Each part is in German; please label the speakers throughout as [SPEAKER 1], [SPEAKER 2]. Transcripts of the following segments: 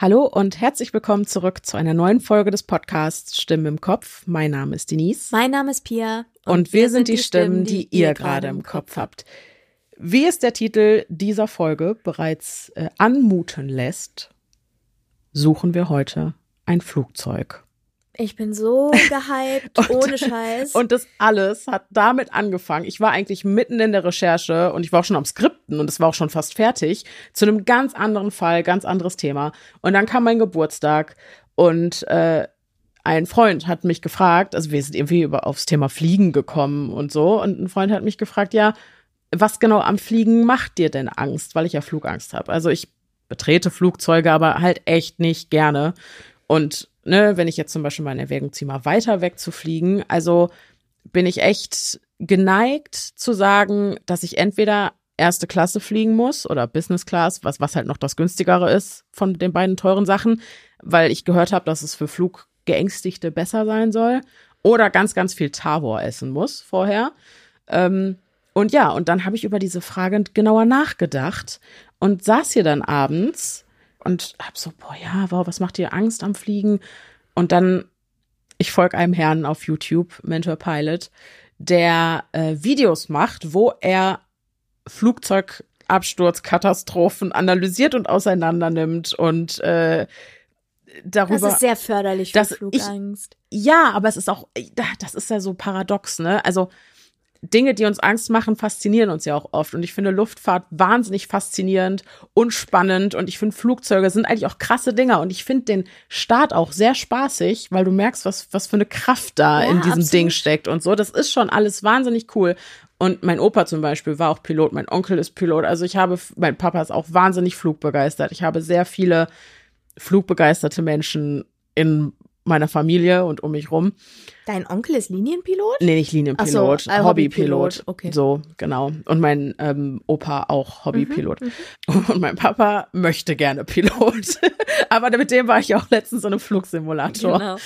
[SPEAKER 1] Hallo und herzlich willkommen zurück zu einer neuen Folge des Podcasts Stimmen im Kopf. Mein Name ist Denise.
[SPEAKER 2] Mein Name ist Pia.
[SPEAKER 1] Und, und wir, wir, sind die Stimmen, die, die ihr gerade im Kopf habt. Wie es der Titel dieser Folge bereits äh, anmuten lässt, suchen wir heute ein Flugzeug.
[SPEAKER 2] Ich bin so gehypt, und, ohne Scheiß.
[SPEAKER 1] Und das alles hat damit angefangen. Ich war eigentlich mitten in der Recherche und ich war auch schon am Skripten und es war auch schon fast fertig zu einem ganz anderen Fall, ganz anderes Thema. Und dann kam mein Geburtstag und äh, ein Freund hat mich gefragt, also wir sind irgendwie über aufs Thema Fliegen gekommen und so, und ein Freund hat mich gefragt, ja, was genau am Fliegen macht dir denn Angst? Weil ich ja Flugangst habe. Also ich betrete Flugzeuge, aber halt echt nicht gerne. Und ne, wenn ich jetzt zum Beispiel mal in Erwägung ziehe, mal weiter weg zu fliegen, also bin ich echt geneigt zu sagen, dass ich entweder erste Klasse fliegen muss oder Business Class, was, was halt noch das günstigere ist von den beiden teuren Sachen, weil ich gehört habe, dass es für Fluggeängstigte besser sein soll. Oder ganz, ganz viel Tavor essen muss vorher. Ähm, und ja, und dann habe ich über diese Frage genauer nachgedacht und saß hier dann abends und hab so, boah, ja, wow, was macht dir Angst am Fliegen? Und dann, ich folge einem Herrn auf YouTube, Mentor Pilot, der äh, Videos macht, wo er Flugzeugabsturzkatastrophen analysiert und auseinandernimmt und äh, darüber.
[SPEAKER 2] Das ist sehr förderlich für Flugangst.
[SPEAKER 1] Ich, ja, aber es ist auch, das ist ja so paradox, ne? Also Dinge, die uns Angst machen, faszinieren uns ja auch oft. Und ich finde Luftfahrt wahnsinnig faszinierend und spannend. Und ich finde Flugzeuge sind eigentlich auch krasse Dinger. Und ich finde den Start auch sehr spaßig, weil du merkst, was, was für eine Kraft da ja, in diesem absolut. Ding steckt und so. Das ist schon alles wahnsinnig cool. Und mein Opa zum Beispiel war auch Pilot, mein Onkel ist Pilot. Also ich habe, mein Papa ist auch wahnsinnig flugbegeistert. Ich habe sehr viele flugbegeisterte Menschen in meiner Familie und um mich rum.
[SPEAKER 2] Dein Onkel ist Linienpilot?
[SPEAKER 1] Nee, nicht Linienpilot, so, äh, Hobbypilot. Hobby okay. So, genau. Und mein ähm, Opa auch Hobbypilot. Mhm, mhm. und mein Papa möchte gerne Pilot. Aber mit dem war ich auch letztens so einem Flugsimulator. Genau.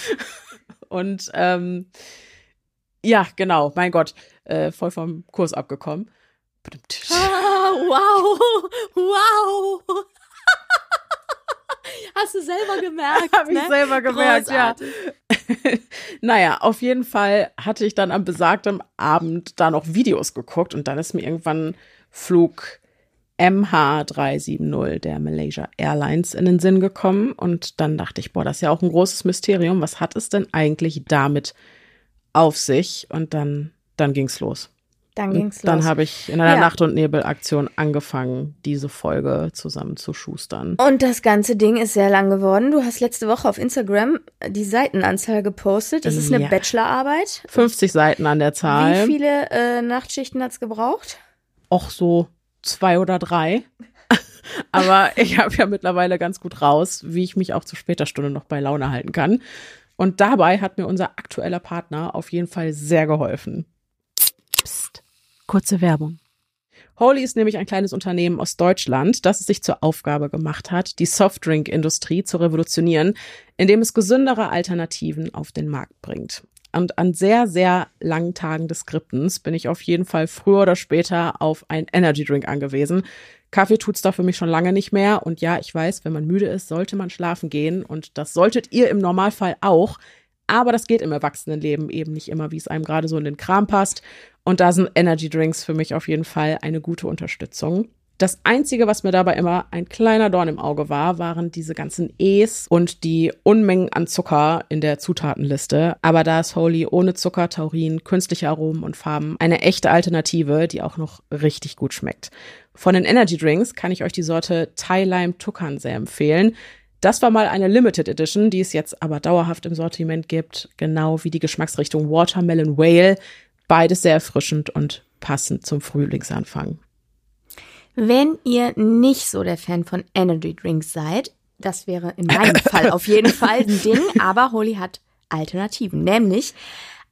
[SPEAKER 1] Und ähm, ja, genau, mein Gott, äh, voll vom Kurs abgekommen.
[SPEAKER 2] Ah, wow, wow. Hast du selber gemerkt?
[SPEAKER 1] Habe ich ne? selber gemerkt, Großartig. ja. naja, auf jeden Fall hatte ich dann am besagten Abend da noch Videos geguckt und dann ist mir irgendwann Flug MH370 der Malaysia Airlines in den Sinn gekommen und dann dachte ich, boah, das ist ja auch ein großes Mysterium. Was hat es denn eigentlich damit auf sich? Und dann, dann ging's los.
[SPEAKER 2] Dann ging's los.
[SPEAKER 1] Dann habe ich in einer ja. Nacht- und Nebel-Aktion angefangen, diese Folge zusammen zu schustern.
[SPEAKER 2] Und das ganze Ding ist sehr lang geworden. Du hast letzte Woche auf Instagram die Seitenanzahl gepostet. Das ist eine ja. Bachelorarbeit.
[SPEAKER 1] 50 Seiten an der Zahl.
[SPEAKER 2] Wie viele äh, Nachtschichten hat's gebraucht?
[SPEAKER 1] Auch so zwei oder drei. Aber ich habe ja mittlerweile ganz gut raus, wie ich mich auch zu später Stunde noch bei Laune halten kann. Und dabei hat mir unser aktueller Partner auf jeden Fall sehr geholfen. Psst. Kurze Werbung. Holy ist nämlich ein kleines Unternehmen aus Deutschland, das es sich zur Aufgabe gemacht hat, die Softdrink-Industrie zu revolutionieren, indem es gesündere Alternativen auf den Markt bringt. Und an sehr, sehr langen Tagen des Skriptens bin ich auf jeden Fall früher oder später auf ein Energy Drink angewiesen. Kaffee tut's da für mich schon lange nicht mehr. Und ja, ich weiß, wenn man müde ist, sollte man schlafen gehen. Und das solltet ihr im Normalfall auch. Aber das geht im Erwachsenenleben eben nicht immer, wie es einem gerade so in den Kram passt. Und da sind Energy Drinks für mich auf jeden Fall eine gute Unterstützung. Das Einzige, was mir dabei immer ein kleiner Dorn im Auge war, waren diese ganzen E's und die Unmengen an Zucker in der Zutatenliste. Aber da ist Holy ohne Zucker, Taurin, künstliche Aromen und Farben eine echte Alternative, die auch noch richtig gut schmeckt. Von den Energy Drinks kann ich euch die Sorte Thai Lime Tukan sehr empfehlen. Das war mal eine Limited Edition, die es jetzt aber dauerhaft im Sortiment gibt, genau wie die Geschmacksrichtung Watermelon Whale. Beides sehr erfrischend und passend zum Frühlingsanfang.
[SPEAKER 2] Wenn ihr nicht so der Fan von Energy Drinks seid, das wäre in meinem Fall auf jeden Fall ein Ding, aber Holly hat Alternativen, nämlich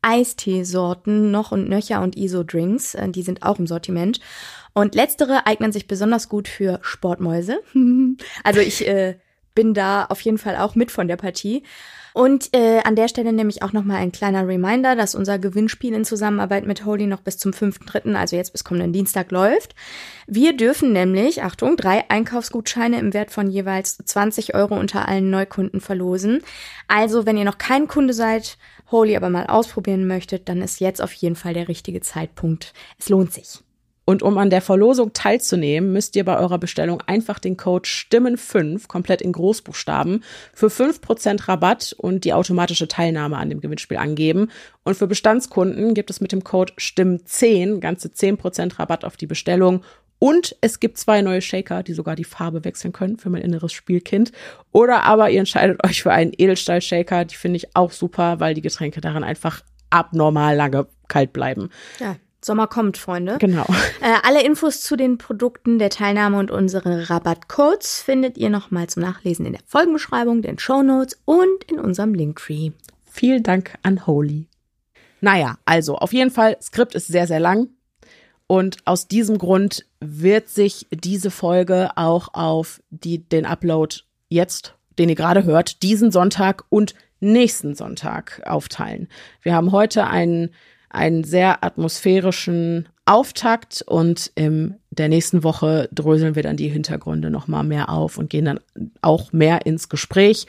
[SPEAKER 2] Eisteesorten noch und nöcher und ISO-Drinks, äh, die sind auch im Sortiment. Und letztere eignen sich besonders gut für Sportmäuse. also ich äh, bin da auf jeden Fall auch mit von der Partie. Und äh, an der Stelle nämlich auch nochmal ein kleiner Reminder, dass unser Gewinnspiel in Zusammenarbeit mit Holy noch bis zum 5.3., also jetzt bis kommenden Dienstag läuft. Wir dürfen nämlich, Achtung, drei Einkaufsgutscheine im Wert von jeweils 20 Euro unter allen Neukunden verlosen. Also, wenn ihr noch kein Kunde seid, Holy aber mal ausprobieren möchtet, dann ist jetzt auf jeden Fall der richtige Zeitpunkt. Es lohnt sich.
[SPEAKER 1] Und um an der Verlosung teilzunehmen, müsst ihr bei eurer Bestellung einfach den Code Stimmen5 komplett in Großbuchstaben für 5% Rabatt und die automatische Teilnahme an dem Gewinnspiel angeben. Und für Bestandskunden gibt es mit dem Code Stimmen10 ganze 10% Rabatt auf die Bestellung. Und es gibt zwei neue Shaker, die sogar die Farbe wechseln können für mein inneres Spielkind. Oder aber ihr entscheidet euch für einen Edelstahl-Shaker. Die finde ich auch super, weil die Getränke darin einfach abnormal lange kalt bleiben.
[SPEAKER 2] Ja, Sommer kommt, Freunde.
[SPEAKER 1] Genau.
[SPEAKER 2] Äh, alle Infos zu den Produkten der Teilnahme und unsere Rabattcodes findet ihr nochmal zum Nachlesen in der Folgenbeschreibung, den Show Notes und in unserem Linktree.
[SPEAKER 1] Vielen Dank an Holy. Naja, also auf jeden Fall, Skript ist sehr, sehr lang. Und aus diesem Grund wird sich diese Folge auch auf die, den Upload jetzt, den ihr gerade hört, diesen Sonntag und nächsten Sonntag aufteilen. Wir haben heute einen einen sehr atmosphärischen Auftakt und in der nächsten Woche dröseln wir dann die Hintergründe noch mal mehr auf und gehen dann auch mehr ins Gespräch.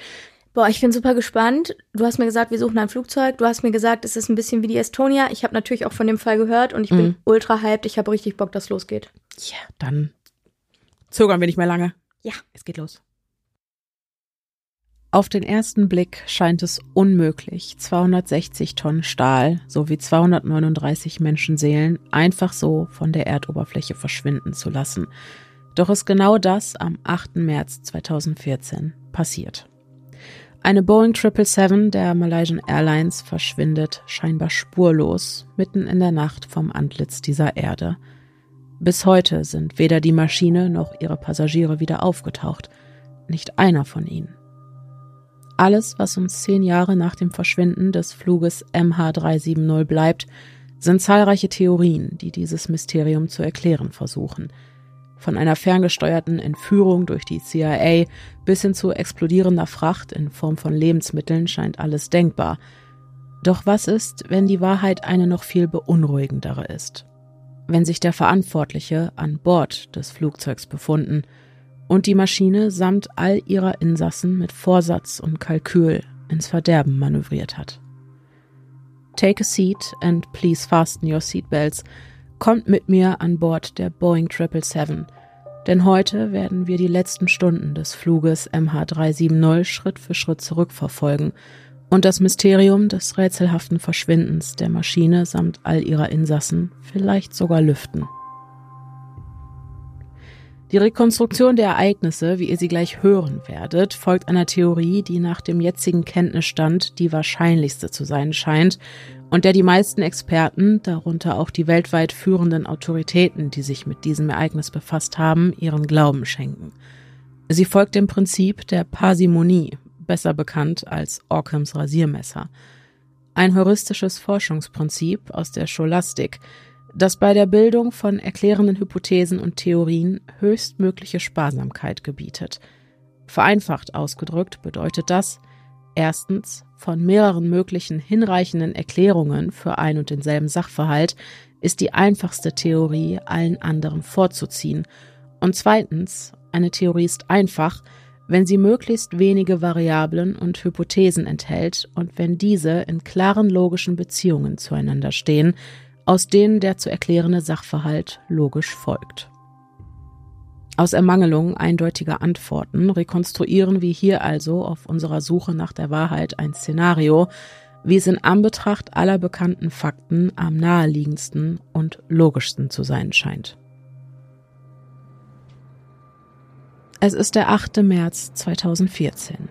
[SPEAKER 2] Boah, ich bin super gespannt. Du hast mir gesagt, wir suchen ein Flugzeug. Du hast mir gesagt, es ist ein bisschen wie die Estonia. Ich habe natürlich auch von dem Fall gehört und ich bin mhm. ultra hyped. Ich habe richtig Bock, dass losgeht.
[SPEAKER 1] Ja, dann zögern wir nicht mehr lange.
[SPEAKER 2] Ja,
[SPEAKER 1] es geht los. Auf den ersten Blick scheint es unmöglich, 260 Tonnen Stahl sowie 239 Menschenseelen einfach so von der Erdoberfläche verschwinden zu lassen. Doch ist genau das am 8. März 2014 passiert. Eine Boeing 777 der Malaysian Airlines verschwindet scheinbar spurlos mitten in der Nacht vom Antlitz dieser Erde. Bis heute sind weder die Maschine noch ihre Passagiere wieder aufgetaucht. Nicht einer von ihnen. Alles, was uns zehn Jahre nach dem Verschwinden des Fluges MH370 bleibt, sind zahlreiche Theorien, die dieses Mysterium zu erklären versuchen. Von einer ferngesteuerten Entführung durch die CIA bis hin zu explodierender Fracht in Form von Lebensmitteln scheint alles denkbar. Doch was ist, wenn die Wahrheit eine noch viel beunruhigendere ist? Wenn sich der Verantwortliche an Bord des Flugzeugs befunden und die Maschine samt all ihrer Insassen mit Vorsatz und Kalkül ins Verderben manövriert hat. Take a seat and please fasten your seatbelts. Kommt mit mir an Bord der Boeing 777, denn heute werden wir die letzten Stunden des Fluges MH370 Schritt für Schritt zurückverfolgen und das Mysterium des rätselhaften Verschwindens der Maschine samt all ihrer Insassen vielleicht sogar lüften. Die Rekonstruktion der Ereignisse, wie ihr sie gleich hören werdet, folgt einer Theorie, die nach dem jetzigen Kenntnisstand die wahrscheinlichste zu sein scheint und der die meisten Experten, darunter auch die weltweit führenden Autoritäten, die sich mit diesem Ereignis befasst haben, ihren Glauben schenken. Sie folgt dem Prinzip der Parsimonie, besser bekannt als Orkhams Rasiermesser. Ein heuristisches Forschungsprinzip aus der Scholastik, das bei der Bildung von erklärenden Hypothesen und Theorien höchstmögliche Sparsamkeit gebietet. Vereinfacht ausgedrückt bedeutet das, erstens, von mehreren möglichen hinreichenden Erklärungen für ein und denselben Sachverhalt ist die einfachste Theorie allen anderen vorzuziehen, und zweitens, eine Theorie ist einfach, wenn sie möglichst wenige Variablen und Hypothesen enthält und wenn diese in klaren logischen Beziehungen zueinander stehen, aus denen der zu erklärende Sachverhalt logisch folgt. Aus Ermangelung eindeutiger Antworten rekonstruieren wir hier also auf unserer Suche nach der Wahrheit ein Szenario, wie es in Anbetracht aller bekannten Fakten am naheliegendsten und logischsten zu sein scheint. Es ist der 8. März 2014.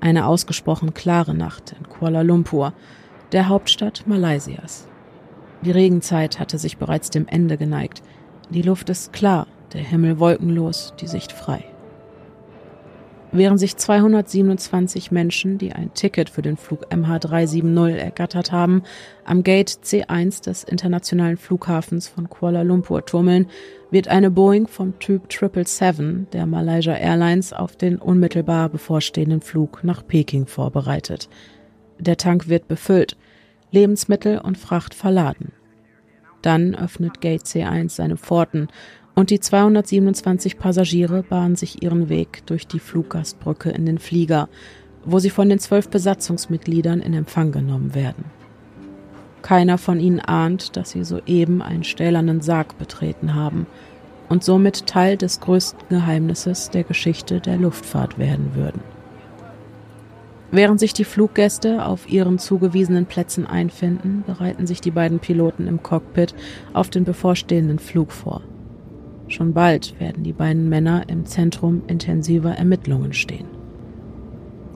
[SPEAKER 1] Eine ausgesprochen klare Nacht in Kuala Lumpur, der Hauptstadt Malaysias. Die Regenzeit hatte sich bereits dem Ende geneigt. Die Luft ist klar, der Himmel wolkenlos, die Sicht frei. während sich 227 Menschen, die ein Ticket für den Flug MH370 ergattert haben, am Gate C1 des internationalen Flughafens von Kuala Lumpur tummeln, wird eine Boeing vom Typ 777 der Malaysia Airlines auf den unmittelbar bevorstehenden Flug nach Peking vorbereitet. Der Tank wird befüllt, Lebensmittel und Fracht verladen. Dann öffnet Gate C1 seine Pforten und die 227 Passagiere bahnen sich ihren Weg durch die Fluggastbrücke in den Flieger, wo sie von den zwölf Besatzungsmitgliedern in Empfang genommen werden. Keiner von ihnen ahnt, dass sie soeben einen stählernen Sarg betreten haben und somit Teil des größten Geheimnisses der Geschichte der Luftfahrt werden würden. Während sich die Fluggäste auf ihren zugewiesenen Plätzen einfinden, bereiten sich die beiden Piloten im Cockpit auf den bevorstehenden Flug vor. Schon bald werden die beiden Männer im Zentrum intensiver Ermittlungen stehen.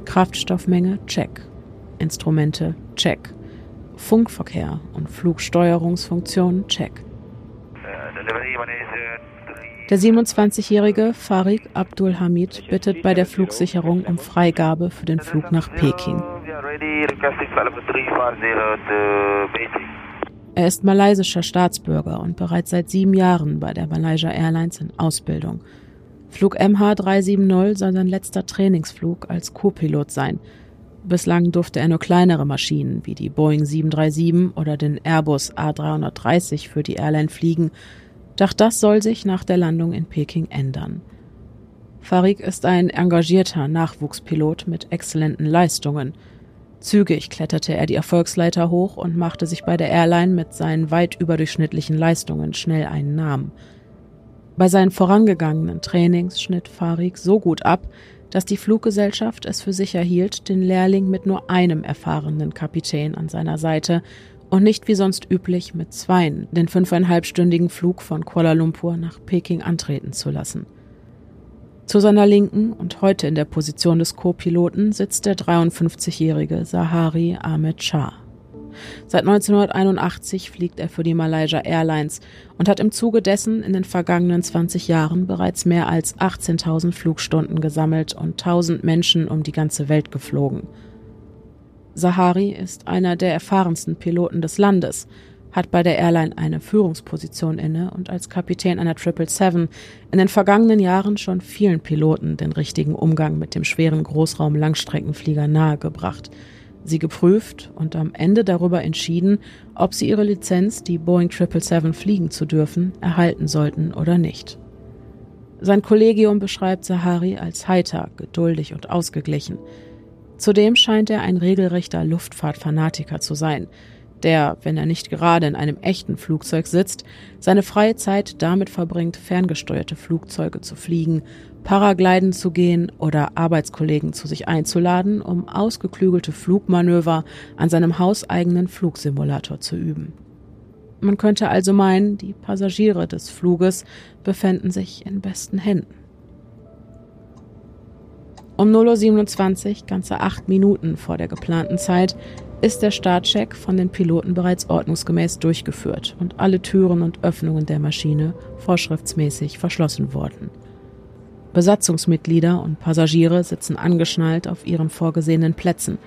[SPEAKER 1] Kraftstoffmenge check. Instrumente check. Funkverkehr und Flugsteuerungsfunktion check. Der 27-jährige Farid Abdul Hamid bittet bei der Flugsicherung um Freigabe für den Flug nach Peking. Er ist malaysischer Staatsbürger und bereits seit sieben Jahren bei der Malaysia Airlines in Ausbildung. Flug MH370 soll sein letzter Trainingsflug als Co-Pilot sein. Bislang durfte er nur kleinere Maschinen wie die Boeing 737 oder den Airbus A330 für die Airline fliegen, doch das soll sich nach der Landung in Peking ändern. Farik ist ein engagierter Nachwuchspilot mit exzellenten Leistungen – Zügig kletterte er die Erfolgsleiter hoch und machte sich bei der Airline mit seinen weit überdurchschnittlichen Leistungen schnell einen Namen. Bei seinen vorangegangenen Trainings schnitt Farik so gut ab, dass die Fluggesellschaft es für sicher hielt, den Lehrling mit nur einem erfahrenen Kapitän an seiner Seite und nicht wie sonst üblich mit zweien den fünfeinhalbstündigen Flug von Kuala Lumpur nach Peking antreten zu lassen. Zu seiner Linken und heute in der Position des Co-Piloten sitzt der 53-jährige Sahari Ahmed Shah. Seit 1981 fliegt er für die Malaysia Airlines und hat im Zuge dessen in den vergangenen 20 Jahren bereits mehr als 18.000 Flugstunden gesammelt und 1000 Menschen um die ganze Welt geflogen. Sahari ist einer der erfahrensten Piloten des Landes hat bei der Airline eine Führungsposition inne und als Kapitän einer 777 in den vergangenen Jahren schon vielen Piloten den richtigen Umgang mit dem schweren Großraum-Langstreckenflieger nahegebracht, sie geprüft und am Ende darüber entschieden, ob sie ihre Lizenz, die Boeing 777 fliegen zu dürfen, erhalten sollten oder nicht. Sein Kollegium beschreibt Sahari als heiter, geduldig und ausgeglichen. Zudem scheint er ein regelrechter Luftfahrtfanatiker zu sein – der, wenn er nicht gerade in einem echten Flugzeug sitzt, seine freie Zeit damit verbringt, ferngesteuerte Flugzeuge zu fliegen, Paragliden zu gehen oder Arbeitskollegen zu sich einzuladen, um ausgeklügelte Flugmanöver an seinem hauseigenen Flugsimulator zu üben. Man könnte also meinen, die Passagiere des Fluges befänden sich in besten Händen. Um 0.27 Uhr, ganze acht Minuten vor der geplanten Zeit, ist der Startcheck von den Piloten bereits ordnungsgemäß durchgeführt und alle Türen und Öffnungen der Maschine vorschriftsmäßig verschlossen worden. Besatzungsmitglieder und Passagiere sitzen angeschnallt auf ihren vorgesehenen Plätzen.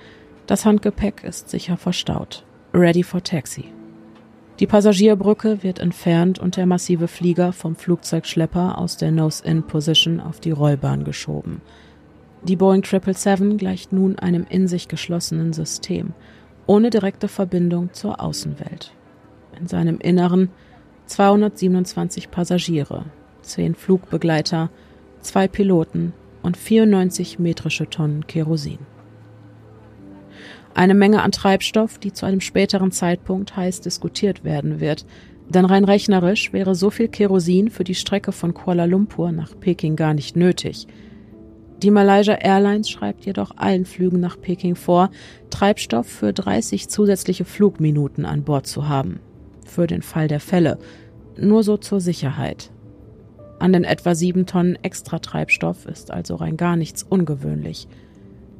[SPEAKER 1] Das Handgepäck ist sicher verstaut. Ready for Taxi. Die Passagierbrücke wird entfernt und der massive Flieger vom Flugzeugschlepper aus der Nose-In-Position auf die Rollbahn geschoben. Die Boeing 777 gleicht nun einem in sich geschlossenen System – ohne direkte Verbindung zur Außenwelt. In seinem Inneren 227 Passagiere, 10 Flugbegleiter, zwei Piloten und 94 metrische Tonnen Kerosin. Eine Menge an Treibstoff, die zu einem späteren Zeitpunkt heiß diskutiert werden wird, denn rein rechnerisch wäre so viel Kerosin für die Strecke von Kuala Lumpur nach Peking gar nicht nötig – die Malaysia Airlines schreibt jedoch allen Flügen nach Peking vor, Treibstoff für 30 zusätzliche Flugminuten an Bord zu haben. Für den Fall der Fälle. Nur so zur Sicherheit. An den etwa sieben Tonnen extra Treibstoff ist also rein gar nichts ungewöhnlich.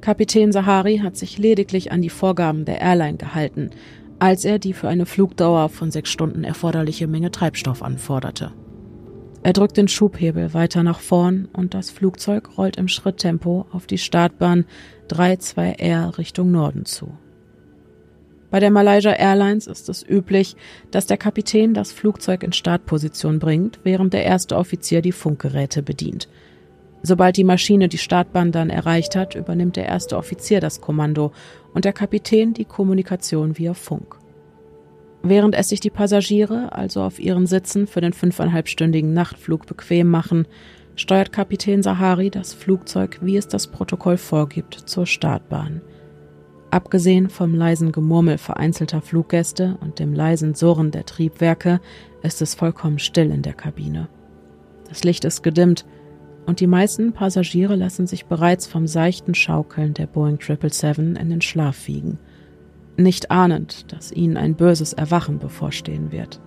[SPEAKER 1] Kapitän Sahari hat sich lediglich an die Vorgaben der Airline gehalten, als er die für eine Flugdauer von sechs Stunden erforderliche Menge Treibstoff anforderte. Er drückt den Schubhebel weiter nach vorn und das Flugzeug rollt im Schritttempo auf die Startbahn 32R Richtung Norden zu. Bei der Malaysia Airlines ist es üblich, dass der Kapitän das Flugzeug in Startposition bringt, während der erste Offizier die Funkgeräte bedient. Sobald die Maschine die Startbahn dann erreicht hat, übernimmt der erste Offizier das Kommando und der Kapitän die Kommunikation via Funk. Während es sich die Passagiere also auf ihren Sitzen für den fünfeinhalbstündigen Nachtflug bequem machen, steuert Kapitän Sahari das Flugzeug, wie es das Protokoll vorgibt, zur Startbahn. Abgesehen vom leisen Gemurmel vereinzelter Fluggäste und dem leisen Surren der Triebwerke ist es vollkommen still in der Kabine. Das Licht ist gedimmt und die meisten Passagiere lassen sich bereits vom seichten Schaukeln der Boeing 777 in den Schlaf wiegen, nicht ahnend, dass ihnen ein böses Erwachen bevorstehen wird.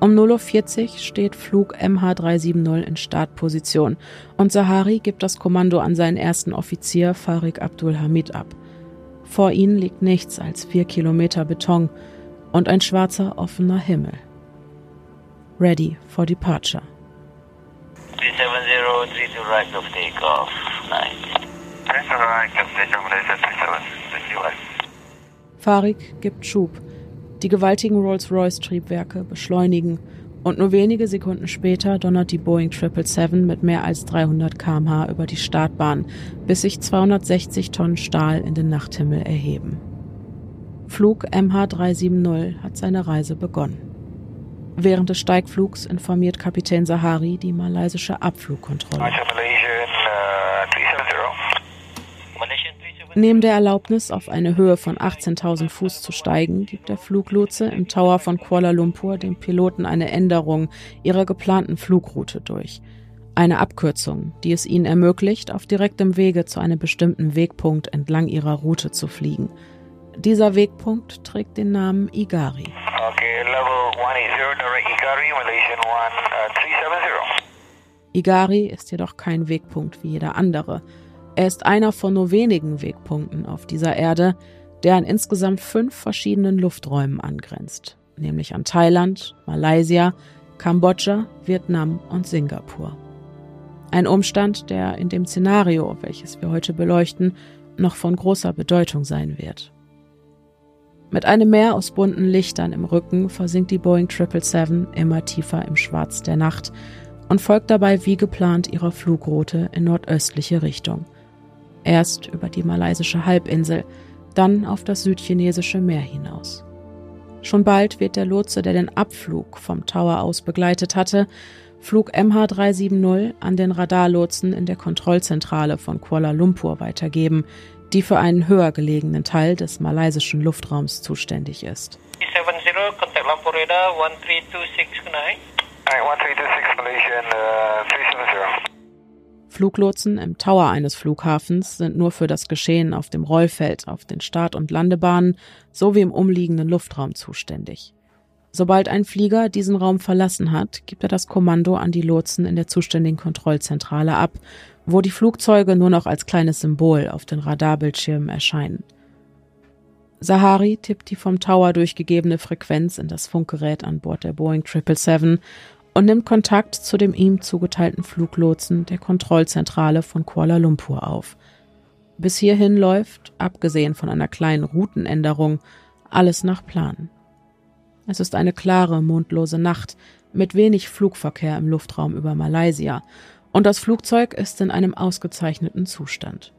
[SPEAKER 1] Um 0.40 Uhr steht Flug MH370 in Startposition und Sahari gibt das Kommando an seinen ersten Offizier Farik Abdul Hamid ab. Vor ihnen liegt nichts als vier Kilometer Beton und ein schwarzer offener Himmel. Ready for departure. 370, right of takeoff. Nice. Farik gibt Schub. Die gewaltigen Rolls-Royce-Triebwerke beschleunigen und nur wenige Sekunden später donnert die Boeing 777 mit mehr als 300 km/h über die Startbahn, bis sich 260 Tonnen Stahl in den Nachthimmel erheben. Flug MH370 hat seine Reise begonnen. Während des Steigflugs informiert Kapitän Sahari die malaysische Abflugkontrolle. Neben der Erlaubnis, auf eine Höhe von 18.000 Fuß zu steigen, gibt der Fluglotse im Tower von Kuala Lumpur dem Piloten eine Änderung ihrer geplanten Flugroute durch. Eine Abkürzung, die es ihnen ermöglicht, auf direktem Wege zu einem bestimmten Wegpunkt entlang ihrer Route zu fliegen. Dieser Wegpunkt trägt den Namen Igari. Okay, level 180, direct Igari, Malaysian 1370. Uh, Igari ist jedoch kein Wegpunkt wie jeder andere. Er ist einer von nur wenigen Wegpunkten auf dieser Erde, der an insgesamt fünf verschiedenen Lufträumen angrenzt, nämlich an Thailand, Malaysia, Kambodscha, Vietnam und Singapur. Ein Umstand, der in dem Szenario, welches wir heute beleuchten, noch von großer Bedeutung sein wird. Mit einem Meer aus bunten Lichtern im Rücken versinkt die Boeing 777 immer tiefer im Schwarz der Nacht und folgt dabei wie geplant ihrer Flugroute in nordöstliche Richtung – Erst über die malaysische Halbinsel, dann auf das südchinesische Meer hinaus. Schon bald wird der Lotse, der den Abflug vom Tower aus begleitet hatte, Flug MH370 an den Radarlotsen in der Kontrollzentrale von Kuala Lumpur weitergeben, die für einen höher gelegenen Teil des malaysischen Luftraums zuständig ist. 70, contact Lumpur Radar 13269. 13269 Malaysian uh, 370. Fluglotsen im Tower eines Flughafens sind nur für das Geschehen auf dem Rollfeld, auf den Start- und Landebahnen sowie im umliegenden Luftraum zuständig. Sobald ein Flieger diesen Raum verlassen hat, gibt er das Kommando an die Lotsen in der zuständigen Kontrollzentrale ab, wo die Flugzeuge nur noch als kleines Symbol auf den Radarbildschirmen erscheinen. Sahari tippt die vom Tower durchgegebene Frequenz in das Funkgerät an Bord der Boeing 777 und nimmt Kontakt zu dem ihm zugeteilten Fluglotsen der Kontrollzentrale von Kuala Lumpur auf. Bis hierhin läuft, abgesehen von einer kleinen Routenänderung, alles nach Plan. Es ist eine klare, mondlose Nacht mit wenig Flugverkehr im Luftraum über Malaysia und das Flugzeug ist in einem ausgezeichneten Zustand.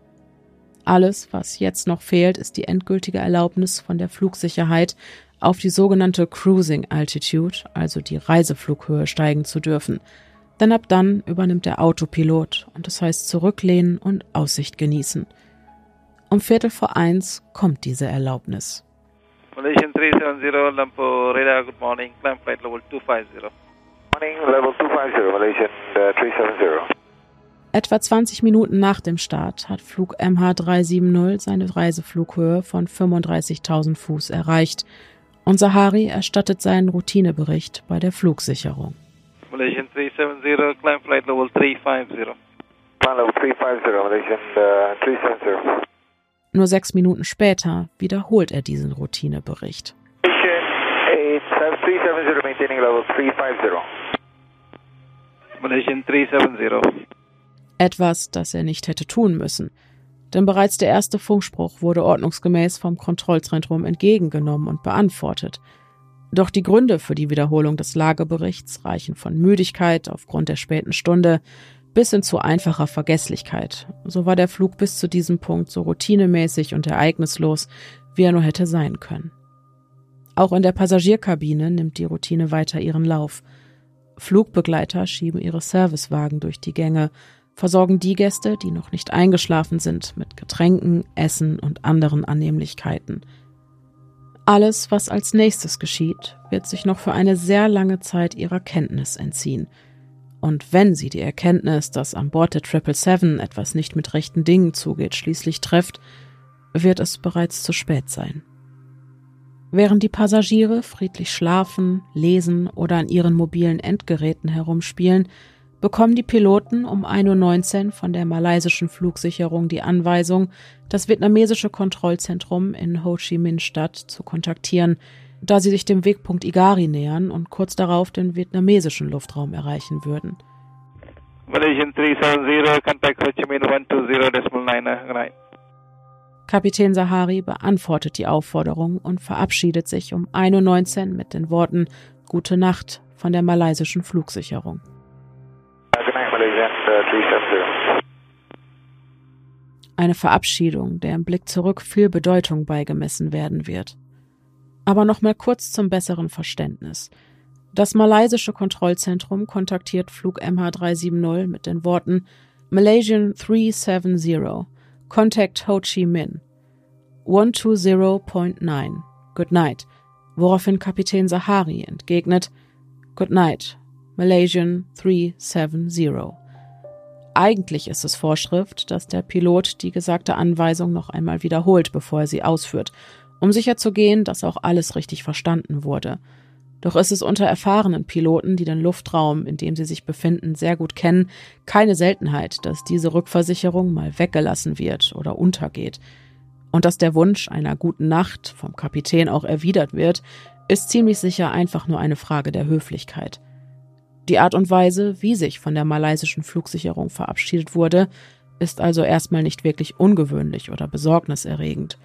[SPEAKER 1] Alles, was jetzt noch fehlt, ist die endgültige Erlaubnis von der Flugsicherheit, auf die sogenannte Cruising Altitude, also die Reiseflughöhe, steigen zu dürfen. Denn ab dann übernimmt der Autopilot und das heißt zurücklehnen und Aussicht genießen. Um Viertel vor eins kommt diese Erlaubnis. Malaysian 370, Lampo Radar, good morning, climb flight level 250. Morning, level 250, Malaysian 370. Uh, Etwa 20 Minuten nach dem Start hat Flug MH370 seine Reiseflughöhe von 35.000 Fuß erreicht und Sahari erstattet seinen Routinebericht bei der Flugsicherung. Malaysian 370, climb flight level 350. level 350, Malaysian uh, 370. Nur sechs Minuten später wiederholt er diesen Routinebericht.
[SPEAKER 3] Malaysian 370.
[SPEAKER 1] Etwas, das er nicht hätte tun müssen. Denn bereits der erste Funkspruch wurde ordnungsgemäß vom Kontrollzentrum entgegengenommen und beantwortet. Doch die Gründe für die Wiederholung des Lageberichts reichen von Müdigkeit aufgrund der späten Stunde bis hin zu einfacher Vergesslichkeit. So war der Flug bis zu diesem Punkt so routinemäßig und ereignislos, wie er nur hätte sein können. Auch in der Passagierkabine nimmt die Routine weiter ihren Lauf. Flugbegleiter schieben ihre Servicewagen durch die Gänge, versorgen die Gäste, die noch nicht eingeschlafen sind, mit Getränken, Essen und anderen Annehmlichkeiten. Alles, was als nächstes geschieht, wird sich noch für eine sehr lange Zeit ihrer Kenntnis entziehen – und wenn sie die Erkenntnis, dass an Bord der 777 etwas nicht mit rechten Dingen zugeht, schließlich trifft, wird es bereits zu spät sein. Während die Passagiere friedlich schlafen, lesen oder an ihren mobilen Endgeräten herumspielen, bekommen die Piloten um 1.19 Uhr von der malaysischen Flugsicherung die Anweisung, das vietnamesische Kontrollzentrum in Ho Chi Minh Stadt zu kontaktieren, da sie sich dem Wegpunkt Igari nähern und kurz darauf den vietnamesischen Luftraum erreichen würden.
[SPEAKER 3] Malaysian 370, contact Ho Chi Minh 120.9.
[SPEAKER 1] Kapitän Sahari beantwortet die Aufforderung und verabschiedet sich um 1.19 Uhr mit den Worten Gute Nacht von der malaysischen Flugsicherung. Eine Verabschiedung, der im Blick zurück viel Bedeutung beigemessen werden wird. Aber nochmal kurz zum besseren Verständnis. Das malaysische Kontrollzentrum kontaktiert Flug MH370 mit den Worten Malaysian 370, Contact Ho Chi Minh, 120.9, Good Night, woraufhin Kapitän Sahari entgegnet, Good Night, Malaysian 370. Eigentlich ist es Vorschrift, dass der Pilot die gesagte Anweisung noch einmal wiederholt, bevor er sie ausführt um sicherzugehen, dass auch alles richtig verstanden wurde. Doch ist es unter erfahrenen Piloten, die den Luftraum, in dem sie sich befinden, sehr gut kennen, keine Seltenheit, dass diese Rückversicherung mal weggelassen wird oder untergeht. Und dass der Wunsch einer guten Nacht vom Kapitän auch erwidert wird, ist ziemlich sicher einfach nur eine Frage der Höflichkeit. Die Art und Weise, wie sich von der malaysischen Flugsicherung verabschiedet wurde, ist also erstmal nicht wirklich ungewöhnlich oder besorgniserregend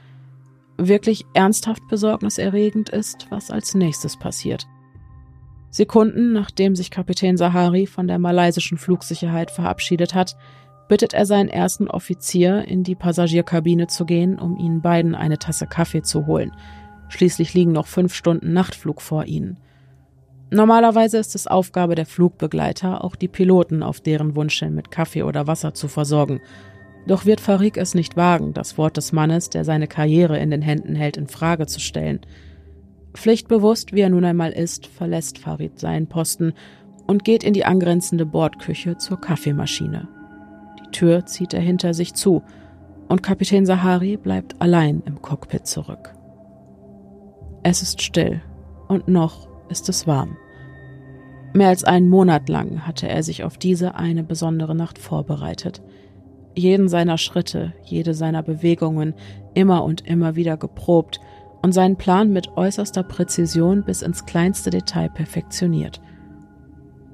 [SPEAKER 1] wirklich ernsthaft besorgniserregend ist, was als nächstes passiert. Sekunden nachdem sich Kapitän Sahari von der malaysischen Flugsicherheit verabschiedet hat, bittet er seinen ersten Offizier, in die Passagierkabine zu gehen, um ihnen beiden eine Tasse Kaffee zu holen. Schließlich liegen noch fünf Stunden Nachtflug vor ihnen. Normalerweise ist es Aufgabe der Flugbegleiter, auch die Piloten auf deren Wunsch hin mit Kaffee oder Wasser zu versorgen. Doch wird Farik es nicht wagen, das Wort des Mannes, der seine Karriere in den Händen hält, in Frage zu stellen. Pflichtbewusst, wie er nun einmal ist, verlässt Farid seinen Posten und geht in die angrenzende Bordküche zur Kaffeemaschine. Die Tür zieht er hinter sich zu und Kapitän Sahari bleibt allein im Cockpit zurück. Es ist still und noch ist es warm. Mehr als einen Monat lang hatte er sich auf diese eine besondere Nacht vorbereitet – jeden seiner Schritte, jede seiner Bewegungen immer und immer wieder geprobt und seinen Plan mit äußerster Präzision bis ins kleinste Detail perfektioniert.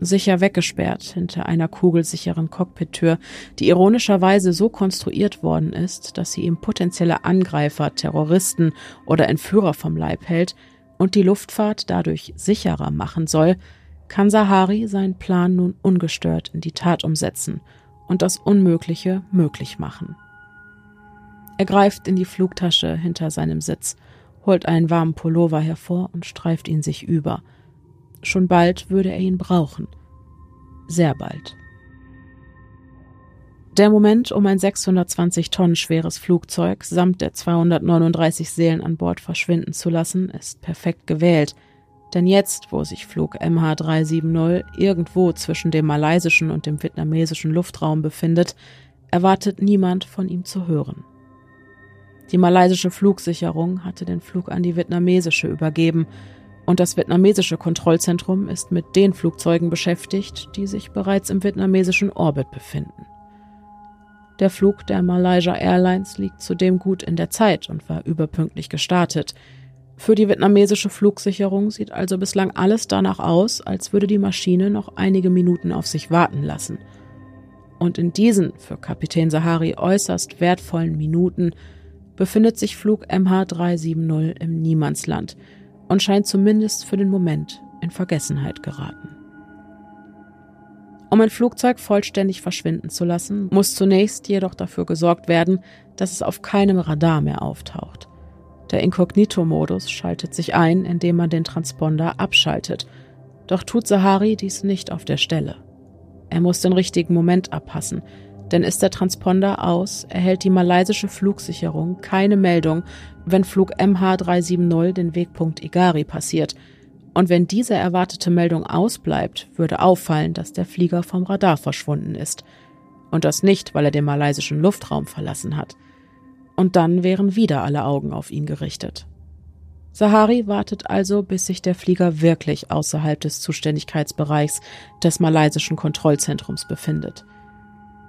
[SPEAKER 1] Sicher weggesperrt hinter einer kugelsicheren Cockpittür, die ironischerweise so konstruiert worden ist, dass sie ihm potenzielle Angreifer, Terroristen oder Entführer vom Leib hält und die Luftfahrt dadurch sicherer machen soll, kann Sahari seinen Plan nun ungestört in die Tat umsetzen – und das Unmögliche möglich machen. Er greift in die Flugtasche hinter seinem Sitz, holt einen warmen Pullover hervor und streift ihn sich über. Schon bald würde er ihn brauchen. Sehr bald. Der Moment, um ein 620 Tonnen schweres Flugzeug samt der 239 Seelen an Bord verschwinden zu lassen, ist perfekt gewählt – denn jetzt, wo sich Flug MH370 irgendwo zwischen dem malaysischen und dem vietnamesischen Luftraum befindet, erwartet niemand von ihm zu hören. Die malaysische Flugsicherung hatte den Flug an die vietnamesische übergeben und das vietnamesische Kontrollzentrum ist mit den Flugzeugen beschäftigt, die sich bereits im vietnamesischen Orbit befinden. Der Flug der Malaysia Airlines liegt zudem gut in der Zeit und war überpünktlich gestartet – Für die vietnamesische Flugsicherung sieht also bislang alles danach aus, als würde die Maschine noch einige Minuten auf sich warten lassen. Und in diesen für Kapitän Sahari äußerst wertvollen Minuten befindet sich Flug MH370 im Niemandsland und scheint zumindest für den Moment in Vergessenheit geraten. Um ein Flugzeug vollständig verschwinden zu lassen, muss zunächst jedoch dafür gesorgt werden, dass es auf keinem Radar mehr auftaucht. Der Inkognito-Modus schaltet sich ein, indem man den Transponder abschaltet. Doch tut Sahari dies nicht auf der Stelle. Er muss den richtigen Moment abpassen, denn ist der Transponder aus, erhält die malaysische Flugsicherung keine Meldung, wenn Flug MH370 den Wegpunkt Igari passiert. Und wenn diese erwartete Meldung ausbleibt, würde auffallen, dass der Flieger vom Radar verschwunden ist. Und das nicht, weil er den malaysischen Luftraum verlassen hat und dann wären wieder alle Augen auf ihn gerichtet. Sahari wartet also, bis sich der Flieger wirklich außerhalb des Zuständigkeitsbereichs des malaysischen Kontrollzentrums befindet.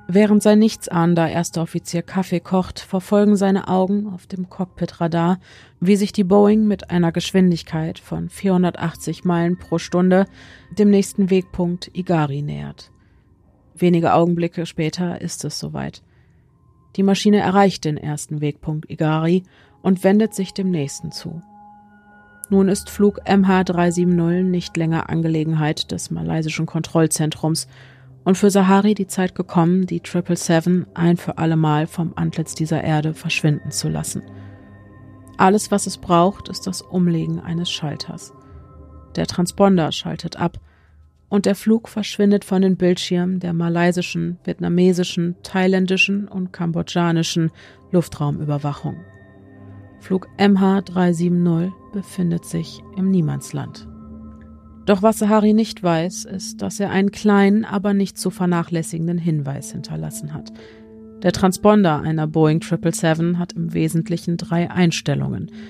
[SPEAKER 1] Während sein nichtsahnender erster Offizier Kaffee kocht, verfolgen seine Augen auf dem Cockpitradar, wie sich die Boeing mit einer Geschwindigkeit von 480 Meilen pro Stunde dem nächsten Wegpunkt Igari nähert. Wenige Augenblicke später ist es soweit. Die Maschine erreicht den ersten Wegpunkt Igari und wendet sich dem nächsten zu. Nun ist Flug MH370 nicht länger Angelegenheit des malaysischen Kontrollzentrums und für Sahari die Zeit gekommen, die 777 ein für allemal vom Antlitz dieser Erde verschwinden zu lassen. Alles, was es braucht, ist das Umlegen eines Schalters. Der Transponder schaltet ab und der Flug verschwindet von den Bildschirmen der malaysischen, vietnamesischen, thailändischen und kambodschanischen Luftraumüberwachung. Flug MH370 befindet sich im Niemandsland. Doch was Sahari nicht weiß, ist, dass er einen kleinen, aber nicht zu vernachlässigenden Hinweis hinterlassen hat. Der Transponder einer Boeing 777 hat im Wesentlichen drei Einstellungen –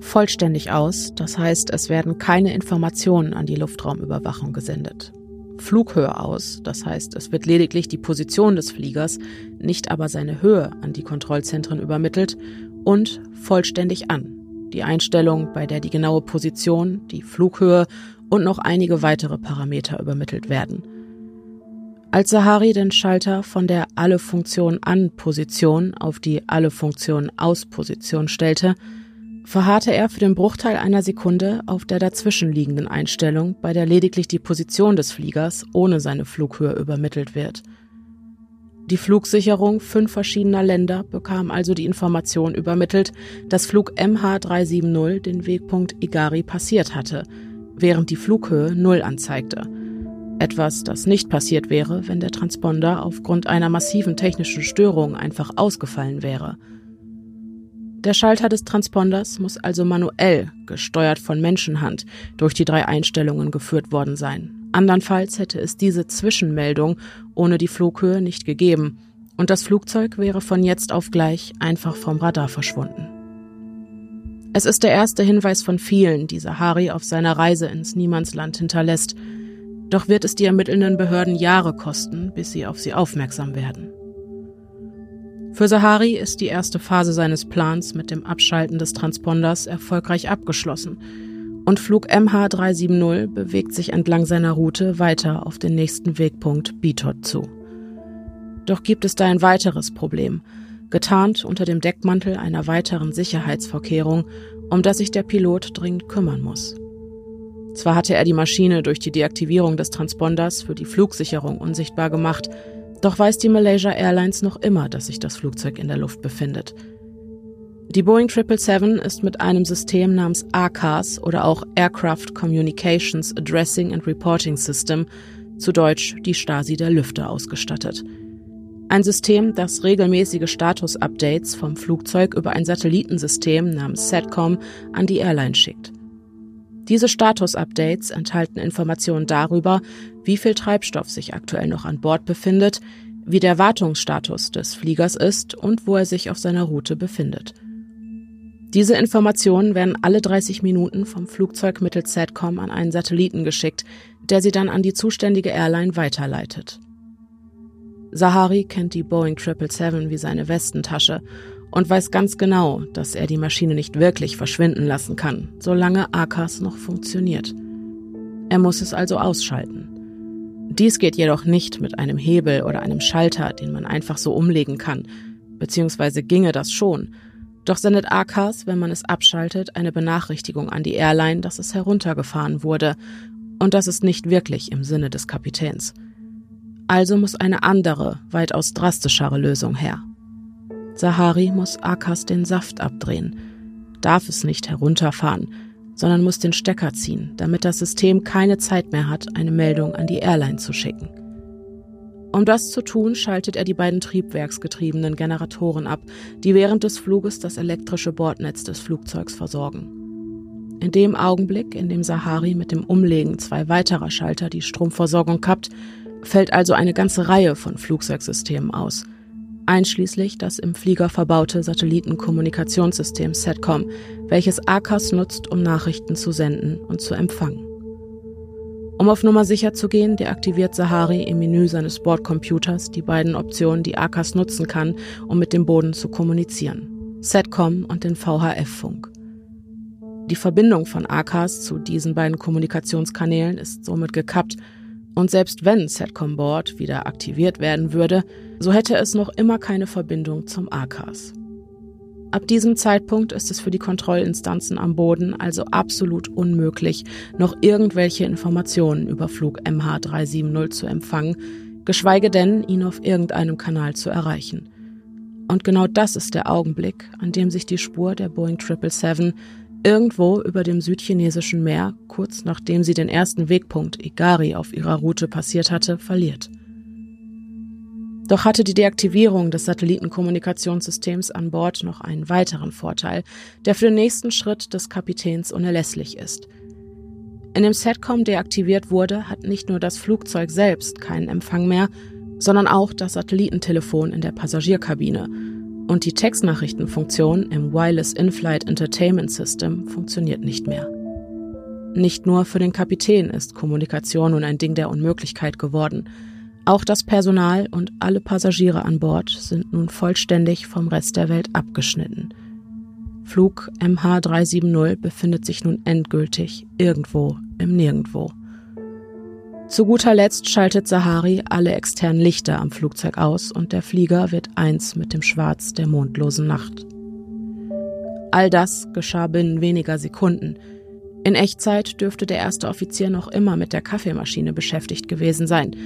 [SPEAKER 1] vollständig aus, das heißt, es werden keine Informationen an die Luftraumüberwachung gesendet. Flughöhe aus, das heißt, es wird lediglich die Position des Fliegers, nicht aber seine Höhe an die Kontrollzentren übermittelt und vollständig an, die Einstellung, bei der die genaue Position, die Flughöhe und noch einige weitere Parameter übermittelt werden. Als Sahari den Schalter von der Alle Funktion an Position auf die Alle Funktion aus Position stellte, verharrte er für den Bruchteil einer Sekunde auf der dazwischenliegenden Einstellung, bei der lediglich die Position des Fliegers ohne seine Flughöhe übermittelt wird. Die Flugsicherung fünf verschiedener Länder bekam also die Information übermittelt, dass Flug MH370 den Wegpunkt Igari passiert hatte, während die Flughöhe Null anzeigte. Etwas, das nicht passiert wäre, wenn der Transponder aufgrund einer massiven technischen Störung einfach ausgefallen wäre – der Schalter des Transponders muss also manuell, gesteuert von Menschenhand, durch die drei Einstellungen geführt worden sein. Andernfalls hätte es diese Zwischenmeldung ohne die Flughöhe nicht gegeben und das Flugzeug wäre von jetzt auf gleich einfach vom Radar verschwunden. Es ist der erste Hinweis von vielen, die Sahari auf seiner Reise ins Niemandsland hinterlässt, doch wird es die ermittelnden Behörden Jahre kosten, bis sie auf sie aufmerksam werden. Für Sahari ist die erste Phase seines Plans mit dem Abschalten des Transponders erfolgreich abgeschlossen und Flug MH370 bewegt sich entlang seiner Route weiter auf den nächsten Wegpunkt Bitot zu. Doch gibt es da ein weiteres Problem, getarnt unter dem Deckmantel einer weiteren Sicherheitsvorkehrung, um das sich der Pilot dringend kümmern muss. Zwar hatte er die Maschine durch die Deaktivierung des Transponders für die Flugsicherung unsichtbar gemacht, doch weiß die Malaysia Airlines noch immer, dass sich das Flugzeug in der Luft befindet. Die Boeing 777 ist mit einem System namens ACAS oder auch Aircraft Communications Addressing and Reporting System, zu Deutsch die Stasi der Lüfte, ausgestattet. Ein System, das regelmäßige Status-Updates vom Flugzeug über ein Satellitensystem namens SATCOM an die Airline schickt. Diese Status-Updates enthalten Informationen darüber, wie viel Treibstoff sich aktuell noch an Bord befindet, wie der Wartungsstatus des Fliegers ist und wo er sich auf seiner Route befindet. Diese Informationen werden alle 30 Minuten vom Flugzeug mittels SATCOM an einen Satelliten geschickt, der sie dann an die zuständige Airline weiterleitet. Sahari kennt die Boeing 777 wie seine Westentasche und weiß ganz genau, dass er die Maschine nicht wirklich verschwinden lassen kann, solange Akas noch funktioniert. Er muss es also ausschalten. Dies geht jedoch nicht mit einem Hebel oder einem Schalter, den man einfach so umlegen kann, beziehungsweise ginge das schon. Doch sendet Akas, wenn man es abschaltet, eine Benachrichtigung an die Airline, dass es heruntergefahren wurde, und das ist nicht wirklich im Sinne des Kapitäns. Also muss eine andere, weitaus drastischere Lösung her. Sahari muss Akas den Saft abdrehen, darf es nicht herunterfahren, sondern muss den Stecker ziehen, damit das System keine Zeit mehr hat, eine Meldung an die Airline zu schicken. Um das zu tun, schaltet er die beiden triebwerksgetriebenen Generatoren ab, die während des Fluges das elektrische Bordnetz des Flugzeugs versorgen. In dem Augenblick, in dem Sahari mit dem Umlegen zwei weiterer Schalter die Stromversorgung kappt, fällt also eine ganze Reihe von Flugzeugsystemen aus – einschließlich das im Flieger verbaute Satellitenkommunikationssystem SATCOM, welches ACAS nutzt, um Nachrichten zu senden und zu empfangen. Um auf Nummer sicher zu gehen, deaktiviert Sahari im Menü seines Bordcomputers die beiden Optionen, die ACAS nutzen kann, um mit dem Boden zu kommunizieren. SATCOM und den VHF-Funk. Die Verbindung von ACAS zu diesen beiden Kommunikationskanälen ist somit gekappt und selbst wenn Setcom Board wieder aktiviert werden würde, so hätte es noch immer keine Verbindung zum ACAS. Ab diesem Zeitpunkt ist es für die Kontrollinstanzen am Boden also absolut unmöglich, noch irgendwelche Informationen über Flug MH370 zu empfangen, geschweige denn, ihn auf irgendeinem Kanal zu erreichen. Und genau das ist der Augenblick, an dem sich die Spur der Boeing 777 irgendwo über dem südchinesischen Meer, kurz nachdem sie den ersten Wegpunkt Igari auf ihrer Route passiert hatte, verliert. Doch hatte die Deaktivierung des Satellitenkommunikationssystems an Bord noch einen weiteren Vorteil, der für den nächsten Schritt des Kapitäns unerlässlich ist. In dem Setcom deaktiviert wurde, hat nicht nur das Flugzeug selbst keinen Empfang mehr, sondern auch das Satellitentelefon in der Passagierkabine und die Textnachrichtenfunktion im Wireless In-Flight Entertainment System funktioniert nicht mehr. Nicht nur für den Kapitän ist Kommunikation nun ein Ding der Unmöglichkeit geworden. Auch das Personal und alle Passagiere an Bord sind nun vollständig vom Rest der Welt abgeschnitten. Flug MH370 befindet sich nun endgültig irgendwo im Nirgendwo. Zu guter Letzt schaltet Sahari alle externen Lichter am Flugzeug aus und der Flieger wird eins mit dem Schwarz der mondlosen Nacht. All das geschah binnen weniger Sekunden. In Echtzeit dürfte der erste Offizier noch immer mit der Kaffeemaschine beschäftigt gewesen sein.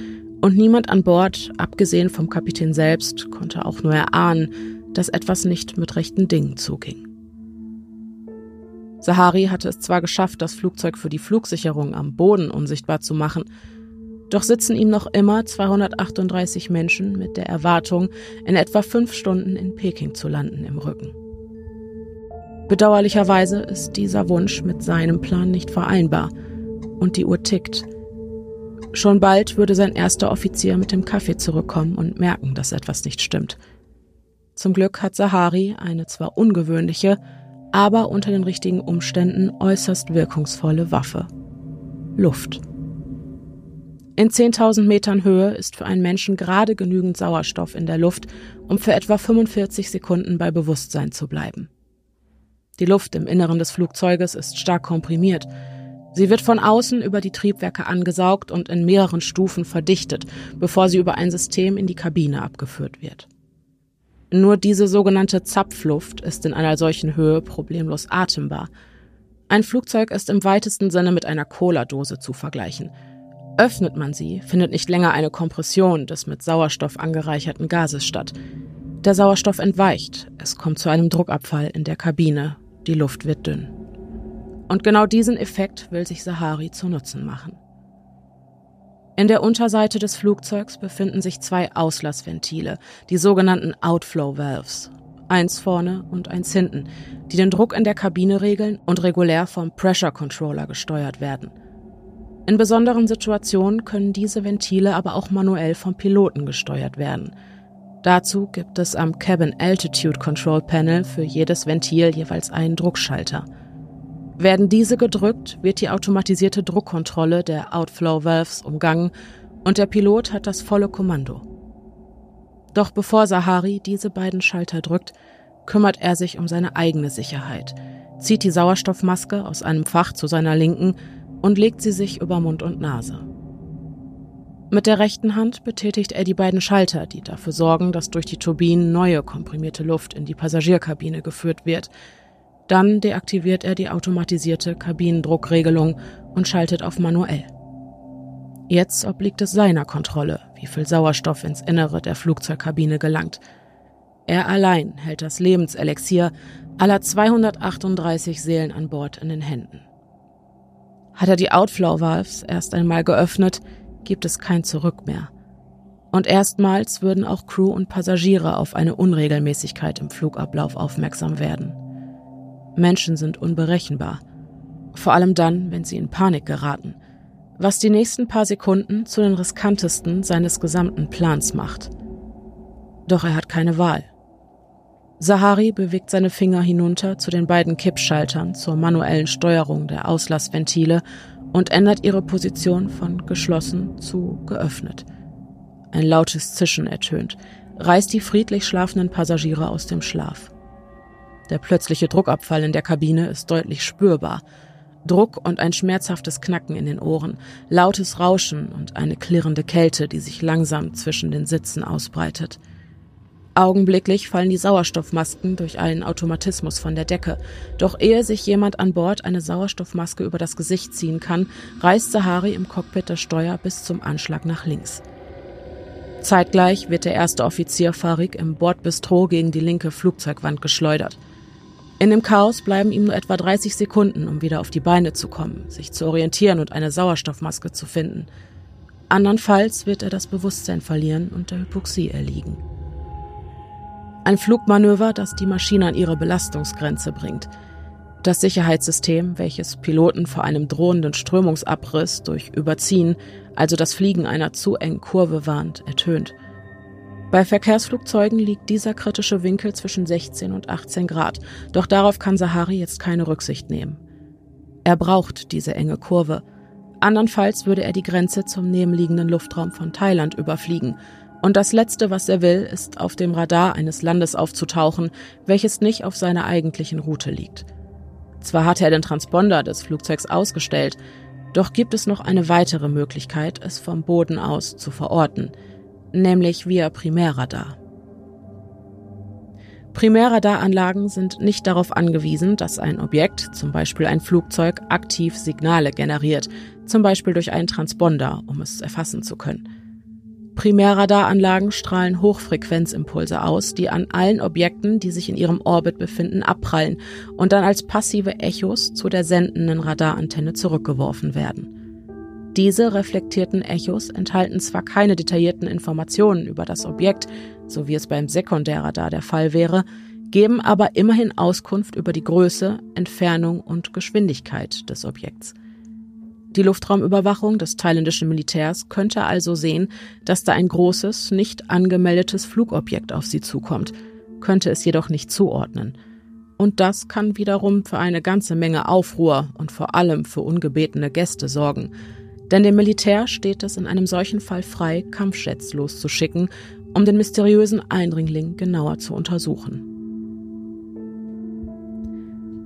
[SPEAKER 1] Und niemand an Bord, abgesehen vom Kapitän selbst, konnte auch nur erahnen, dass etwas nicht mit rechten Dingen zuging. Sahari hatte es zwar geschafft, das Flugzeug für die Flugsicherung am Boden unsichtbar zu machen, doch sitzen ihm noch immer 238 Menschen mit der Erwartung, in etwa fünf Stunden in Peking zu landen im Rücken. Bedauerlicherweise ist dieser Wunsch mit seinem Plan nicht vereinbar und die Uhr tickt. Schon bald würde sein erster Offizier mit dem Kaffee zurückkommen und merken, dass etwas nicht stimmt. Zum Glück hat Sahari eine zwar ungewöhnliche, aber unter den richtigen Umständen äußerst wirkungsvolle Waffe. Luft. In 10.000 Metern Höhe ist für einen Menschen gerade genügend Sauerstoff in der Luft, um für etwa 45 Sekunden bei Bewusstsein zu bleiben. Die Luft im Inneren des Flugzeuges ist stark komprimiert. Sie wird von außen über die Triebwerke angesaugt und in mehreren Stufen verdichtet, bevor sie über ein System in die Kabine abgeführt wird. Nur diese sogenannte Zapfluft ist in einer solchen Höhe problemlos atembar. Ein Flugzeug ist im weitesten Sinne mit einer Cola-Dose zu vergleichen – Öffnet man sie, findet nicht länger eine Kompression des mit Sauerstoff angereicherten Gases statt. Der Sauerstoff entweicht, es kommt zu einem Druckabfall in der Kabine, die Luft wird dünn. Und genau diesen Effekt will sich Sahari zu Nutzen machen. In der Unterseite des Flugzeugs befinden sich zwei Auslassventile, die sogenannten Outflow Valves. Eins vorne und eins hinten, die den Druck in der Kabine regeln und regulär vom Pressure Controller gesteuert werden – in besonderen Situationen können diese Ventile aber auch manuell vom Piloten gesteuert werden. Dazu gibt es am Cabin Altitude Control Panel für jedes Ventil jeweils einen Druckschalter. Werden diese gedrückt, wird die automatisierte Druckkontrolle der Outflow Valves umgangen und der Pilot hat das volle Kommando. Doch bevor Sahari diese beiden Schalter drückt, kümmert er sich um seine eigene Sicherheit, zieht die Sauerstoffmaske aus einem Fach zu seiner Linken und legt sie sich über Mund und Nase. Mit der rechten Hand betätigt er die beiden Schalter, die dafür sorgen, dass durch die Turbinen neue komprimierte Luft in die Passagierkabine geführt wird. Dann deaktiviert er die automatisierte Kabinendruckregelung und schaltet auf manuell. Jetzt obliegt es seiner Kontrolle, wie viel Sauerstoff ins Innere der Flugzeugkabine gelangt. Er allein hält das Lebenselixier aller 238 Seelen an Bord in den Händen. Hat er die Outflow Valves erst einmal geöffnet, gibt es kein Zurück mehr. Und erstmals würden auch Crew und Passagiere auf eine Unregelmäßigkeit im Flugablauf aufmerksam werden. Menschen sind unberechenbar, vor allem dann, wenn sie in Panik geraten, was die nächsten paar Sekunden zu den riskantesten seines gesamten Plans macht. Doch er hat keine Wahl. Sahari bewegt seine Finger hinunter zu den beiden Kippschaltern zur manuellen Steuerung der Auslassventile und ändert ihre Position von geschlossen zu geöffnet. Ein lautes Zischen ertönt, reißt die friedlich schlafenden Passagiere aus dem Schlaf. Der plötzliche Druckabfall in der Kabine ist deutlich spürbar. Druck und ein schmerzhaftes Knacken in den Ohren, lautes Rauschen und eine klirrende Kälte, die sich langsam zwischen den Sitzen ausbreitet. Augenblicklich fallen die Sauerstoffmasken durch einen Automatismus von der Decke. Doch ehe sich jemand an Bord eine Sauerstoffmaske über das Gesicht ziehen kann, reißt Sahari im Cockpit das Steuer bis zum Anschlag nach links. Zeitgleich wird der erste Offizier Farik im Bordbistro gegen die linke Flugzeugwand geschleudert. In dem Chaos bleiben ihm nur etwa 30 Sekunden, um wieder auf die Beine zu kommen, sich zu orientieren und eine Sauerstoffmaske zu finden. Andernfalls wird er das Bewusstsein verlieren und der Hypoxie erliegen. Ein Flugmanöver, das die Maschine an ihre Belastungsgrenze bringt. Das Sicherheitssystem, welches Piloten vor einem drohenden Strömungsabriss durch Überziehen, also das Fliegen einer zu engen Kurve warnt, ertönt. Bei Verkehrsflugzeugen liegt dieser kritische Winkel zwischen 16 und 18 Grad, doch darauf kann Sahari jetzt keine Rücksicht nehmen. Er braucht diese enge Kurve. Andernfalls würde er die Grenze zum nebenliegenden Luftraum von Thailand überfliegen und das Letzte, was er will, ist auf dem Radar eines Landes aufzutauchen, welches nicht auf seiner eigentlichen Route liegt. Zwar hatte er den Transponder des Flugzeugs ausgestellt, doch gibt es noch eine weitere Möglichkeit, es vom Boden aus zu verorten, nämlich via Primärradar. Primärradaranlagen sind nicht darauf angewiesen, dass ein Objekt, zum Beispiel ein Flugzeug, aktiv Signale generiert, zum Beispiel durch einen Transponder, um es erfassen zu können. Primärradaranlagen strahlen Hochfrequenzimpulse aus, die an allen Objekten, die sich in ihrem Orbit befinden, abprallen und dann als passive Echos zu der sendenden Radarantenne zurückgeworfen werden. Diese reflektierten Echos enthalten zwar keine detaillierten Informationen über das Objekt, so wie es beim Sekundärradar der Fall wäre, geben aber immerhin Auskunft über die Größe, Entfernung und Geschwindigkeit des Objekts. Die Luftraumüberwachung des thailändischen Militärs könnte also sehen, dass da ein großes, nicht angemeldetes Flugobjekt auf sie zukommt, könnte es jedoch nicht zuordnen. Und das kann wiederum für eine ganze Menge Aufruhr und vor allem für ungebetene Gäste sorgen. Denn dem Militär steht es in einem solchen Fall frei, Kampfjets loszuschicken, um den mysteriösen Eindringling genauer zu untersuchen.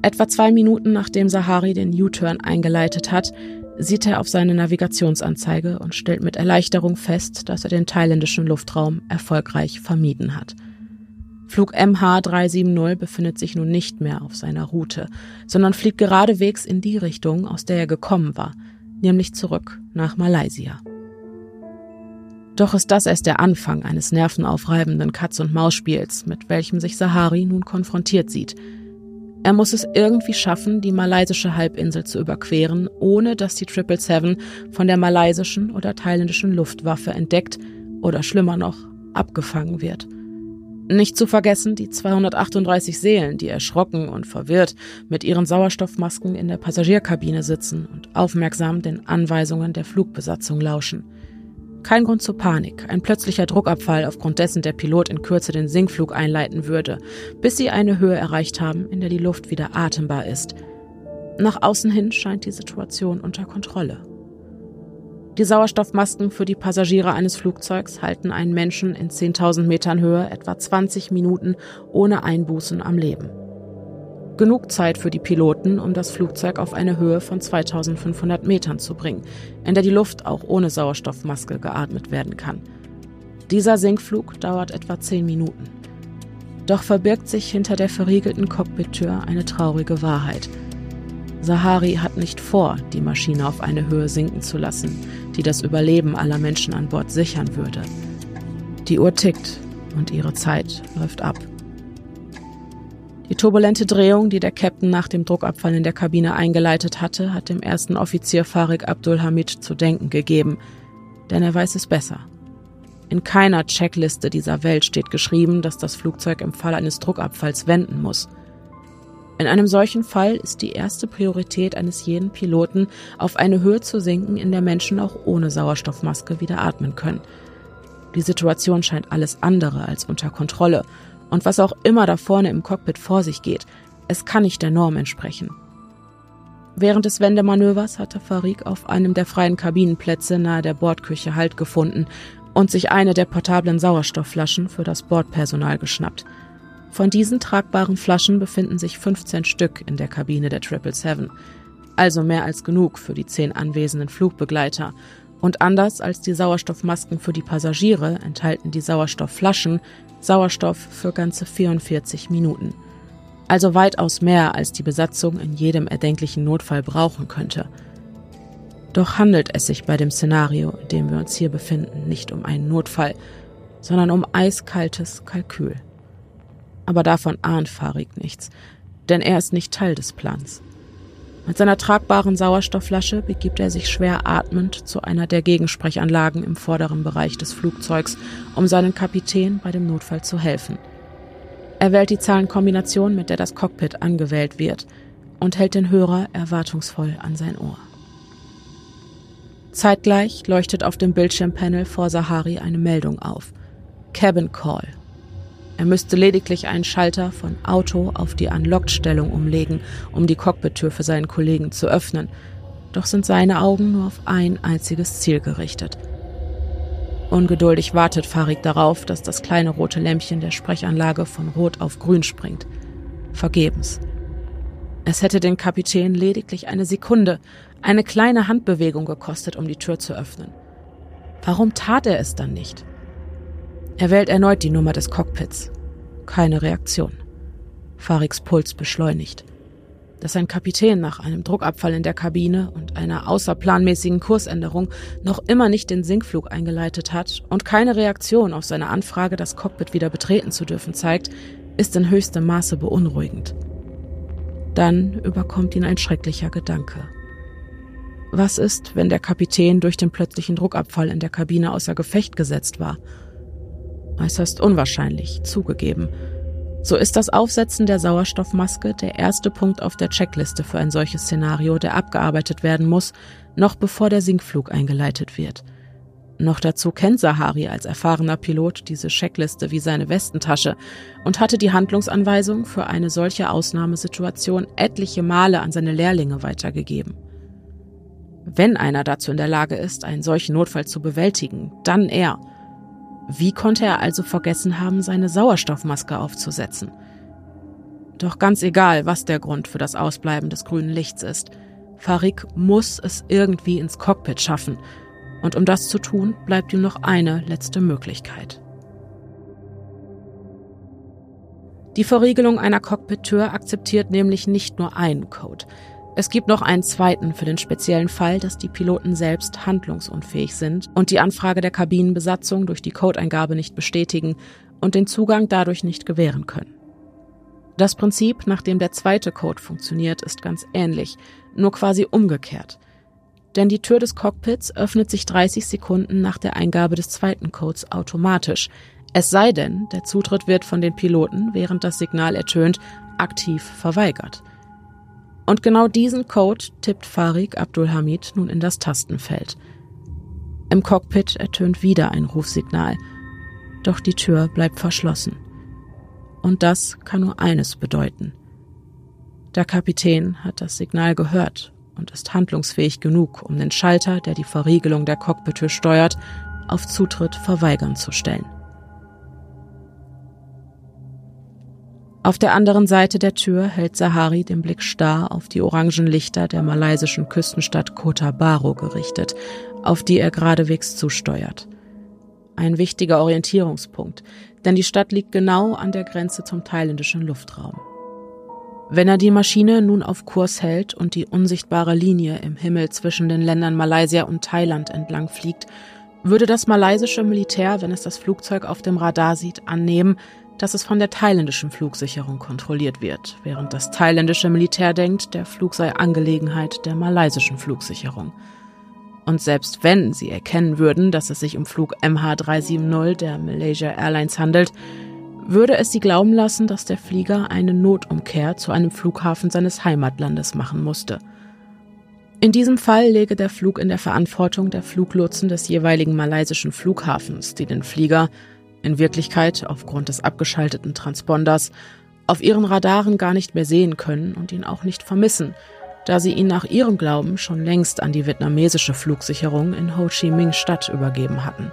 [SPEAKER 1] Etwa zwei Minuten nachdem Sahari den U-Turn eingeleitet hat, sieht er auf seine Navigationsanzeige und stellt mit Erleichterung fest, dass er den thailändischen Luftraum erfolgreich vermieden hat. Flug MH370 befindet sich nun nicht mehr auf seiner Route, sondern fliegt geradewegs in die Richtung, aus der er gekommen war, nämlich zurück nach Malaysia. Doch ist das erst der Anfang eines nervenaufreibenden Katz-und-Maus-Spiels, mit welchem sich Sahari nun konfrontiert sieht – er muss es irgendwie schaffen, die malaysische Halbinsel zu überqueren, ohne dass die 777 von der malaysischen oder thailändischen Luftwaffe entdeckt oder schlimmer noch, abgefangen wird. Nicht zu vergessen die 238 Seelen, die erschrocken und verwirrt mit ihren Sauerstoffmasken in der Passagierkabine sitzen und aufmerksam den Anweisungen der Flugbesatzung lauschen. Kein Grund zur Panik, ein plötzlicher Druckabfall, aufgrund dessen der Pilot in Kürze den Sinkflug einleiten würde, bis sie eine Höhe erreicht haben, in der die Luft wieder atembar ist. Nach außen hin scheint die Situation unter Kontrolle. Die Sauerstoffmasken für die Passagiere eines Flugzeugs halten einen Menschen in 10.000 Metern Höhe etwa 20 Minuten ohne Einbußen am Leben. Genug Zeit für die Piloten, um das Flugzeug auf eine Höhe von 2500 Metern zu bringen, in der die Luft auch ohne Sauerstoffmaske geatmet werden kann. Dieser Sinkflug dauert etwa 10 Minuten. Doch verbirgt sich hinter der verriegelten Cockpittür eine traurige Wahrheit – Sahari hat nicht vor, die Maschine auf eine Höhe sinken zu lassen, die das Überleben aller Menschen an Bord sichern würde. Die Uhr tickt und ihre Zeit läuft ab. Die turbulente Drehung, die der Captain nach dem Druckabfall in der Kabine eingeleitet hatte, hat dem ersten Offizier Farik Abdulhamid zu denken gegeben, denn er weiß es besser. In keiner Checkliste dieser Welt steht geschrieben, dass das Flugzeug im Fall eines Druckabfalls wenden muss. In einem solchen Fall ist die erste Priorität eines jeden Piloten, auf eine Höhe zu sinken, in der Menschen auch ohne Sauerstoffmaske wieder atmen können. Die Situation scheint alles andere als unter Kontrolle. Und was auch immer da vorne im Cockpit vor sich geht, es kann nicht der Norm entsprechen. Während des Wendemanövers hatte Farik auf einem der freien Kabinenplätze nahe der Bordküche Halt gefunden und sich eine der portablen Sauerstoffflaschen für das Bordpersonal geschnappt – von diesen tragbaren Flaschen befinden sich 15 Stück in der Kabine der 777, also mehr als genug für die zehn anwesenden Flugbegleiter. Und anders als die Sauerstoffmasken für die Passagiere enthalten die Sauerstoffflaschen Sauerstoff für ganze 44 Minuten. Also weitaus mehr, als die Besatzung in jedem erdenklichen Notfall brauchen könnte. Doch handelt es sich bei dem Szenario, in dem wir uns hier befinden, nicht um einen Notfall, sondern um eiskaltes Kalkül aber davon ahnt Farik nichts, denn er ist nicht Teil des Plans. Mit seiner tragbaren Sauerstoffflasche begibt er sich schwer atmend zu einer der Gegensprechanlagen im vorderen Bereich des Flugzeugs, um seinen Kapitän bei dem Notfall zu helfen. Er wählt die Zahlenkombination, mit der das Cockpit angewählt wird, und hält den Hörer erwartungsvoll an sein Ohr. Zeitgleich leuchtet auf dem Bildschirmpanel vor Sahari eine Meldung auf. Cabin Call. Er müsste lediglich einen Schalter von Auto auf die Unlocked-Stellung umlegen, um die Cockpittür für seinen Kollegen zu öffnen. Doch sind seine Augen nur auf ein einziges Ziel gerichtet. Ungeduldig wartet Farid darauf, dass das kleine rote Lämpchen der Sprechanlage von Rot auf Grün springt. Vergebens. Es hätte den Kapitän lediglich eine Sekunde, eine kleine Handbewegung gekostet, um die Tür zu öffnen. Warum tat er es dann nicht? Er wählt erneut die Nummer des Cockpits. Keine Reaktion. Fariks Puls beschleunigt. Dass ein Kapitän nach einem Druckabfall in der Kabine und einer außerplanmäßigen Kursänderung noch immer nicht den Sinkflug eingeleitet hat und keine Reaktion auf seine Anfrage, das Cockpit wieder betreten zu dürfen, zeigt, ist in höchstem Maße beunruhigend. Dann überkommt ihn ein schrecklicher Gedanke. Was ist, wenn der Kapitän durch den plötzlichen Druckabfall in der Kabine außer Gefecht gesetzt war Äußerst unwahrscheinlich, zugegeben. So ist das Aufsetzen der Sauerstoffmaske der erste Punkt auf der Checkliste für ein solches Szenario, der abgearbeitet werden muss, noch bevor der Sinkflug eingeleitet wird. Noch dazu kennt Sahari als erfahrener Pilot diese Checkliste wie seine Westentasche und hatte die Handlungsanweisung für eine solche Ausnahmesituation etliche Male an seine Lehrlinge weitergegeben. Wenn einer dazu in der Lage ist, einen solchen Notfall zu bewältigen, dann er – wie konnte er also vergessen haben, seine Sauerstoffmaske aufzusetzen? Doch ganz egal, was der Grund für das Ausbleiben des grünen Lichts ist, Farik muss es irgendwie ins Cockpit schaffen. Und um das zu tun, bleibt ihm noch eine letzte Möglichkeit. Die Verriegelung einer Cockpit-Tür akzeptiert nämlich nicht nur einen Code. Es gibt noch einen zweiten für den speziellen Fall, dass die Piloten selbst handlungsunfähig sind und die Anfrage der Kabinenbesatzung durch die Codeingabe nicht bestätigen und den Zugang dadurch nicht gewähren können. Das Prinzip, nach dem der zweite Code funktioniert, ist ganz ähnlich, nur quasi umgekehrt. Denn die Tür des Cockpits öffnet sich 30 Sekunden nach der Eingabe des zweiten Codes automatisch, es sei denn, der Zutritt wird von den Piloten, während das Signal ertönt, aktiv verweigert. Und genau diesen Code tippt Farik Abdulhamid nun in das Tastenfeld. Im Cockpit ertönt wieder ein Rufsignal, doch die Tür bleibt verschlossen. Und das kann nur eines bedeuten. Der Kapitän hat das Signal gehört und ist handlungsfähig genug, um den Schalter, der die Verriegelung der Cockpithöhe steuert, auf Zutritt verweigern zu stellen. Auf der anderen Seite der Tür hält Sahari den Blick starr auf die orangen Lichter der malaysischen Küstenstadt Kota Baro gerichtet, auf die er geradewegs zusteuert. Ein wichtiger Orientierungspunkt, denn die Stadt liegt genau an der Grenze zum thailändischen Luftraum. Wenn er die Maschine nun auf Kurs hält und die unsichtbare Linie im Himmel zwischen den Ländern Malaysia und Thailand entlang fliegt, würde das malaysische Militär, wenn es das Flugzeug auf dem Radar sieht, annehmen, dass es von der thailändischen Flugsicherung kontrolliert wird, während das thailändische Militär denkt, der Flug sei Angelegenheit der malaysischen Flugsicherung. Und selbst wenn sie erkennen würden, dass es sich um Flug MH370 der Malaysia Airlines handelt, würde es sie glauben lassen, dass der Flieger eine Notumkehr zu einem Flughafen seines Heimatlandes machen musste. In diesem Fall läge der Flug in der Verantwortung der Fluglotsen des jeweiligen malaysischen Flughafens, die den Flieger in Wirklichkeit aufgrund des abgeschalteten Transponders auf ihren Radaren gar nicht mehr sehen können und ihn auch nicht vermissen, da sie ihn nach ihrem Glauben schon längst an die vietnamesische Flugsicherung in Ho Chi Minh Stadt übergeben hatten.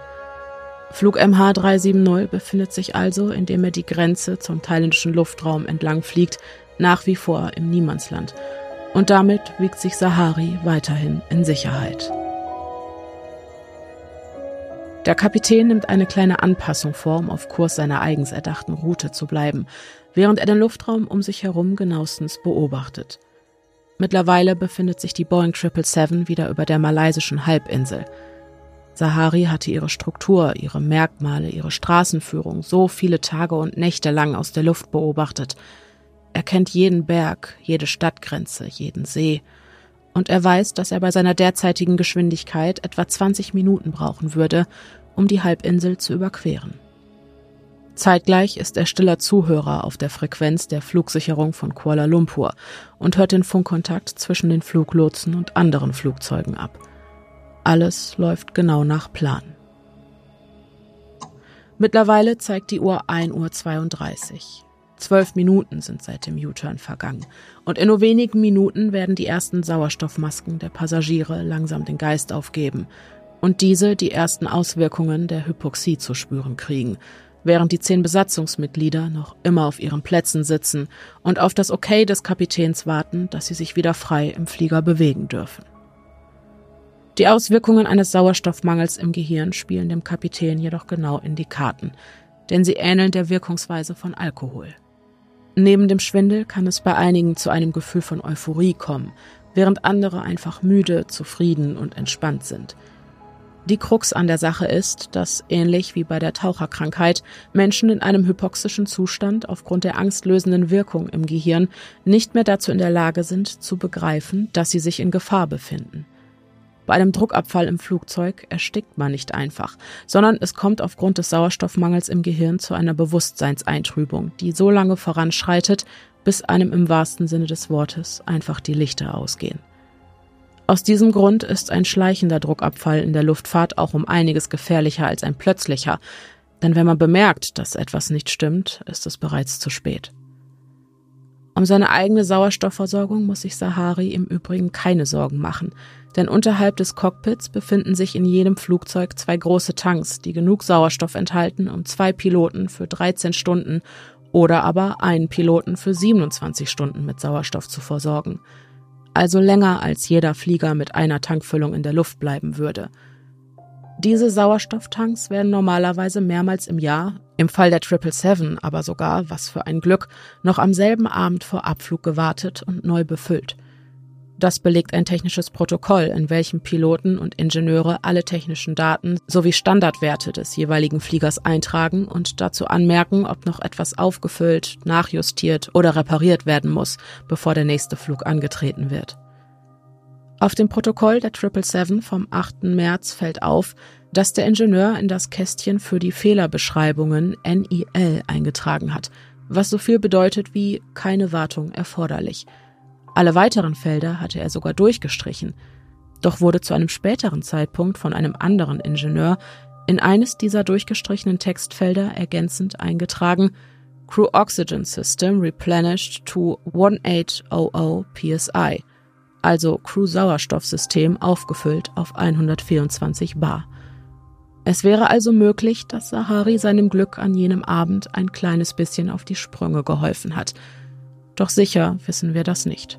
[SPEAKER 1] Flug MH370 befindet sich also, indem er die Grenze zum thailändischen Luftraum entlang fliegt, nach wie vor im Niemandsland. Und damit wiegt sich Sahari weiterhin in Sicherheit. Der Kapitän nimmt eine kleine Anpassung vor, um auf Kurs seiner eigens erdachten Route zu bleiben, während er den Luftraum um sich herum genauestens beobachtet. Mittlerweile befindet sich die Boeing 777 wieder über der malaysischen Halbinsel. Sahari hatte ihre Struktur, ihre Merkmale, ihre Straßenführung so viele Tage und Nächte lang aus der Luft beobachtet. Er kennt jeden Berg, jede Stadtgrenze, jeden See – und er weiß, dass er bei seiner derzeitigen Geschwindigkeit etwa 20 Minuten brauchen würde, um die Halbinsel zu überqueren. Zeitgleich ist er stiller Zuhörer auf der Frequenz der Flugsicherung von Kuala Lumpur und hört den Funkkontakt zwischen den Fluglotsen und anderen Flugzeugen ab. Alles läuft genau nach Plan. Mittlerweile zeigt die Uhr 1.32 Uhr. Zwölf Minuten sind seit dem U-Turn vergangen und in nur wenigen Minuten werden die ersten Sauerstoffmasken der Passagiere langsam den Geist aufgeben und diese die ersten Auswirkungen der Hypoxie zu spüren kriegen, während die zehn Besatzungsmitglieder noch immer auf ihren Plätzen sitzen und auf das Okay des Kapitäns warten, dass sie sich wieder frei im Flieger bewegen dürfen. Die Auswirkungen eines Sauerstoffmangels im Gehirn spielen dem Kapitän jedoch genau in die Karten, denn sie ähneln der Wirkungsweise von Alkohol. Neben dem Schwindel kann es bei einigen zu einem Gefühl von Euphorie kommen, während andere einfach müde, zufrieden und entspannt sind. Die Krux an der Sache ist, dass ähnlich wie bei der Taucherkrankheit Menschen in einem hypoxischen Zustand aufgrund der angstlösenden Wirkung im Gehirn nicht mehr dazu in der Lage sind, zu begreifen, dass sie sich in Gefahr befinden. Bei einem Druckabfall im Flugzeug erstickt man nicht einfach, sondern es kommt aufgrund des Sauerstoffmangels im Gehirn zu einer Bewusstseinseintrübung, die so lange voranschreitet, bis einem im wahrsten Sinne des Wortes einfach die Lichter ausgehen. Aus diesem Grund ist ein schleichender Druckabfall in der Luftfahrt auch um einiges gefährlicher als ein plötzlicher, denn wenn man bemerkt, dass etwas nicht stimmt, ist es bereits zu spät. Um seine eigene Sauerstoffversorgung muss sich Sahari im Übrigen keine Sorgen machen, denn unterhalb des Cockpits befinden sich in jedem Flugzeug zwei große Tanks, die genug Sauerstoff enthalten, um zwei Piloten für 13 Stunden oder aber einen Piloten für 27 Stunden mit Sauerstoff zu versorgen. Also länger als jeder Flieger mit einer Tankfüllung in der Luft bleiben würde – diese Sauerstofftanks werden normalerweise mehrmals im Jahr, im Fall der 777 aber sogar, was für ein Glück, noch am selben Abend vor Abflug gewartet und neu befüllt. Das belegt ein technisches Protokoll, in welchem Piloten und Ingenieure alle technischen Daten sowie Standardwerte des jeweiligen Fliegers eintragen und dazu anmerken, ob noch etwas aufgefüllt, nachjustiert oder repariert werden muss, bevor der nächste Flug angetreten wird. Auf dem Protokoll der 777 vom 8. März fällt auf, dass der Ingenieur in das Kästchen für die Fehlerbeschreibungen NIL eingetragen hat, was so viel bedeutet wie keine Wartung erforderlich. Alle weiteren Felder hatte er sogar durchgestrichen, doch wurde zu einem späteren Zeitpunkt von einem anderen Ingenieur in eines dieser durchgestrichenen Textfelder ergänzend eingetragen Crew Oxygen System replenished to 1800 psi also Crew-Sauerstoffsystem, aufgefüllt auf 124 Bar. Es wäre also möglich, dass Sahari seinem Glück an jenem Abend ein kleines bisschen auf die Sprünge geholfen hat. Doch sicher wissen wir das nicht.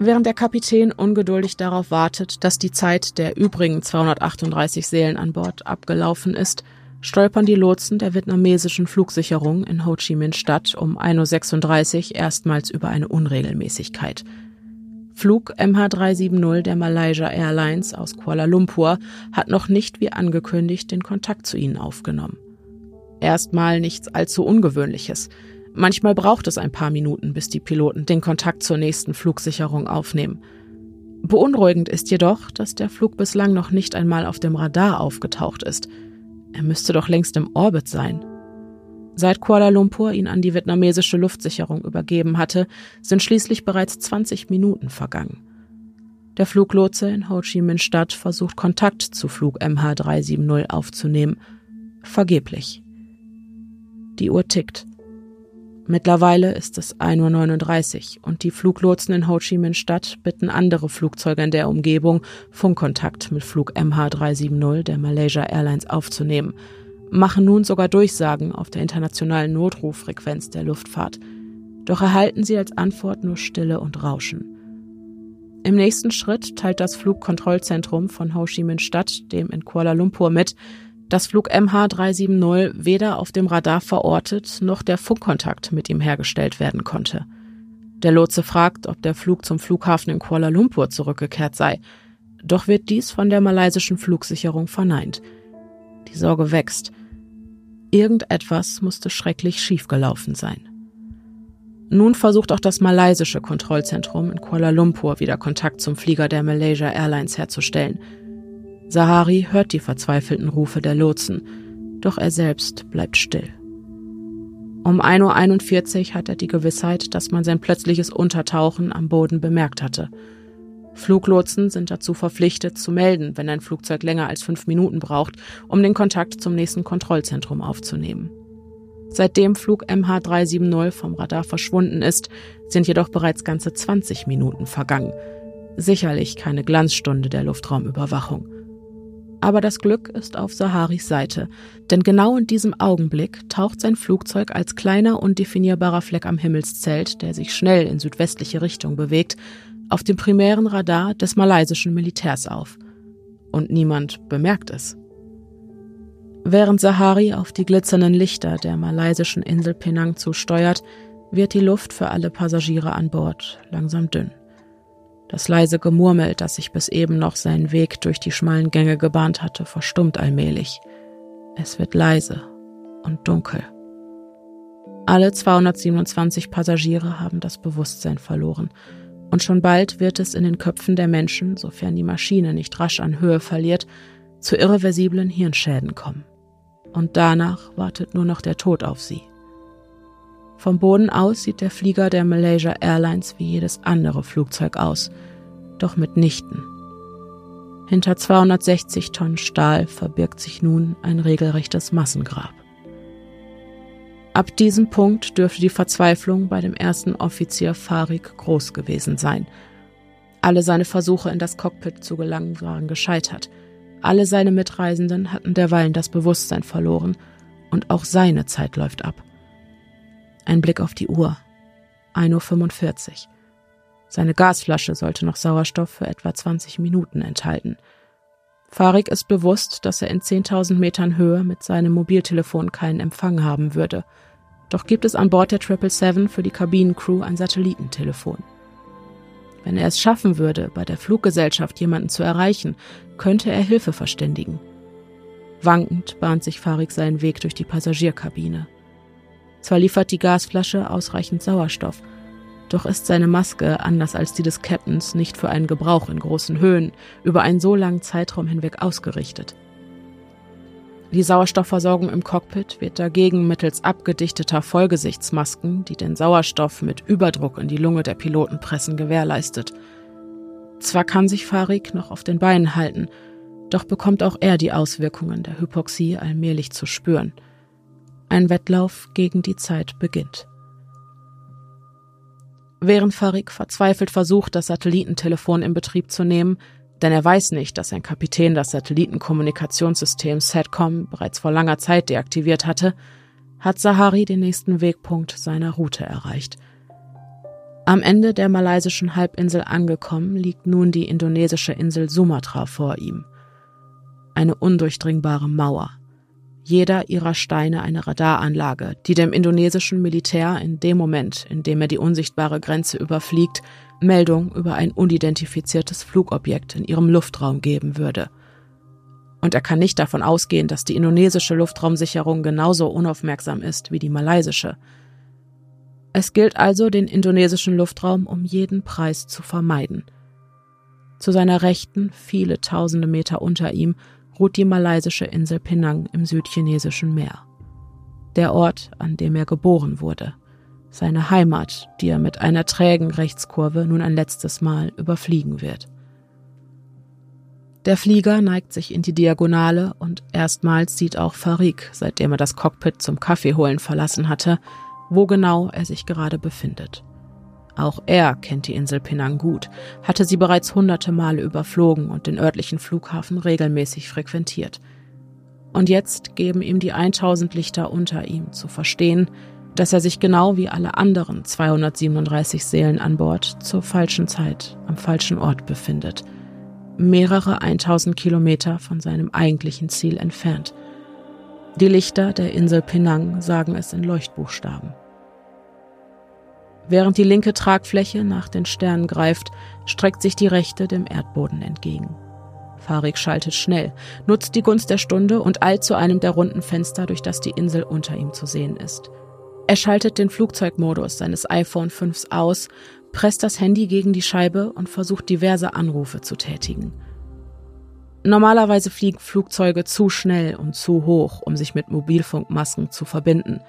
[SPEAKER 1] Während der Kapitän ungeduldig darauf wartet, dass die Zeit der übrigen 238 Seelen an Bord abgelaufen ist, stolpern die Lotsen der vietnamesischen Flugsicherung in Ho Chi Minh Stadt um 1.36 Uhr erstmals über eine Unregelmäßigkeit. Flug MH370 der Malaysia Airlines aus Kuala Lumpur hat noch nicht wie angekündigt den Kontakt zu ihnen aufgenommen. Erstmal nichts allzu Ungewöhnliches. Manchmal braucht es ein paar Minuten, bis die Piloten den Kontakt zur nächsten Flugsicherung aufnehmen. Beunruhigend ist jedoch, dass der Flug bislang noch nicht einmal auf dem Radar aufgetaucht ist – er müsste doch längst im Orbit sein. Seit Kuala Lumpur ihn an die vietnamesische Luftsicherung übergeben hatte, sind schließlich bereits 20 Minuten vergangen. Der Fluglotse in Ho Chi Minh Stadt versucht Kontakt zu Flug MH370 aufzunehmen. Vergeblich. Die Uhr tickt. Mittlerweile ist es 1.39 Uhr und die Fluglotsen in Ho Chi Minh Stadt bitten andere Flugzeuge in der Umgebung, Funkkontakt mit Flug MH370 der Malaysia Airlines aufzunehmen, machen nun sogar Durchsagen auf der internationalen Notrufrequenz der Luftfahrt. Doch erhalten sie als Antwort nur Stille und Rauschen. Im nächsten Schritt teilt das Flugkontrollzentrum von Ho Chi Minh Stadt dem in Kuala Lumpur mit, dass Flug MH370 weder auf dem Radar verortet noch der Funkkontakt mit ihm hergestellt werden konnte. Der Lotse fragt, ob der Flug zum Flughafen in Kuala Lumpur zurückgekehrt sei, doch wird dies von der malaysischen Flugsicherung verneint. Die Sorge wächst. Irgendetwas musste schrecklich schiefgelaufen sein. Nun versucht auch das malaysische Kontrollzentrum in Kuala Lumpur wieder Kontakt zum Flieger der Malaysia Airlines herzustellen – Sahari hört die verzweifelten Rufe der Lotsen, doch er selbst bleibt still. Um 1.41 Uhr hat er die Gewissheit, dass man sein plötzliches Untertauchen am Boden bemerkt hatte. Fluglotsen sind dazu verpflichtet, zu melden, wenn ein Flugzeug länger als fünf Minuten braucht, um den Kontakt zum nächsten Kontrollzentrum aufzunehmen. Seitdem Flug MH370 vom Radar verschwunden ist, sind jedoch bereits ganze 20 Minuten vergangen. Sicherlich keine Glanzstunde der Luftraumüberwachung. Aber das Glück ist auf Saharis Seite, denn genau in diesem Augenblick taucht sein Flugzeug als kleiner, undefinierbarer Fleck am Himmelszelt, der sich schnell in südwestliche Richtung bewegt, auf dem primären Radar des malaysischen Militärs auf. Und niemand bemerkt es. Während Sahari auf die glitzernden Lichter der malaysischen Insel Penang zusteuert, wird die Luft für alle Passagiere an Bord langsam dünn. Das leise Gemurmel, das sich bis eben noch seinen Weg durch die schmalen Gänge gebahnt hatte, verstummt allmählich. Es wird leise und dunkel. Alle 227 Passagiere haben das Bewusstsein verloren, und schon bald wird es in den Köpfen der Menschen, sofern die Maschine nicht rasch an Höhe verliert, zu irreversiblen Hirnschäden kommen. Und danach wartet nur noch der Tod auf sie. Vom Boden aus sieht der Flieger der Malaysia Airlines wie jedes andere Flugzeug aus, doch mitnichten. Hinter 260 Tonnen Stahl verbirgt sich nun ein regelrechtes Massengrab. Ab diesem Punkt dürfte die Verzweiflung bei dem ersten Offizier Farik groß gewesen sein. Alle seine Versuche in das Cockpit zu gelangen waren gescheitert. Alle seine Mitreisenden hatten derweilen das Bewusstsein verloren und auch seine Zeit läuft ab. Ein Blick auf die Uhr. 1.45 Uhr. Seine Gasflasche sollte noch Sauerstoff für etwa 20 Minuten enthalten. Farik ist bewusst, dass er in 10.000 Metern Höhe mit seinem Mobiltelefon keinen Empfang haben würde. Doch gibt es an Bord der 777 für die Kabinencrew ein Satellitentelefon. Wenn er es schaffen würde, bei der Fluggesellschaft jemanden zu erreichen, könnte er Hilfe verständigen. Wankend bahnt sich Farik seinen Weg durch die Passagierkabine. Zwar liefert die Gasflasche ausreichend Sauerstoff, doch ist seine Maske, anders als die des Captains, nicht für einen Gebrauch in großen Höhen über einen so langen Zeitraum hinweg ausgerichtet. Die Sauerstoffversorgung im Cockpit wird dagegen mittels abgedichteter Vollgesichtsmasken, die den Sauerstoff mit Überdruck in die Lunge der Piloten pressen, gewährleistet. Zwar kann sich Farik noch auf den Beinen halten, doch bekommt auch er die Auswirkungen der Hypoxie allmählich zu spüren – ein Wettlauf gegen die Zeit beginnt. Während Farik verzweifelt versucht, das Satellitentelefon in Betrieb zu nehmen, denn er weiß nicht, dass sein Kapitän das Satellitenkommunikationssystem SATCOM bereits vor langer Zeit deaktiviert hatte, hat Sahari den nächsten Wegpunkt seiner Route erreicht. Am Ende der malaysischen Halbinsel angekommen, liegt nun die indonesische Insel Sumatra vor ihm. Eine undurchdringbare Mauer. Jeder ihrer Steine eine Radaranlage, die dem indonesischen Militär in dem Moment, in dem er die unsichtbare Grenze überfliegt, Meldung über ein unidentifiziertes Flugobjekt in ihrem Luftraum geben würde. Und er kann nicht davon ausgehen, dass die indonesische Luftraumsicherung genauso unaufmerksam ist wie die malaysische. Es gilt also, den indonesischen Luftraum um jeden Preis zu vermeiden. Zu seiner Rechten, viele tausende Meter unter ihm, ruht die malaysische Insel Penang im südchinesischen Meer. Der Ort, an dem er geboren wurde – seine Heimat, die er mit einer trägen Rechtskurve nun ein letztes Mal überfliegen wird. Der Flieger neigt sich in die Diagonale und erstmals sieht auch Farik, seitdem er das Cockpit zum Kaffeeholen verlassen hatte, wo genau er sich gerade befindet. Auch er kennt die Insel Penang gut, hatte sie bereits hunderte Male überflogen und den örtlichen Flughafen regelmäßig frequentiert. Und jetzt geben ihm die 1000 Lichter unter ihm zu verstehen, dass er sich genau wie alle anderen 237 Seelen an Bord zur falschen Zeit am falschen Ort befindet, mehrere 1000 Kilometer von seinem eigentlichen Ziel entfernt. Die Lichter der Insel Penang sagen es in Leuchtbuchstaben. Während die linke Tragfläche nach den Sternen greift, streckt sich die rechte dem Erdboden entgegen. Farik schaltet schnell, nutzt die Gunst der Stunde und eilt zu einem der runden Fenster, durch das die Insel unter ihm zu sehen ist. Er schaltet den Flugzeugmodus seines iPhone 5 aus, presst das Handy gegen die Scheibe und versucht diverse Anrufe zu tätigen. Normalerweise fliegen Flugzeuge zu schnell und zu hoch, um sich mit Mobilfunkmasken zu verbinden.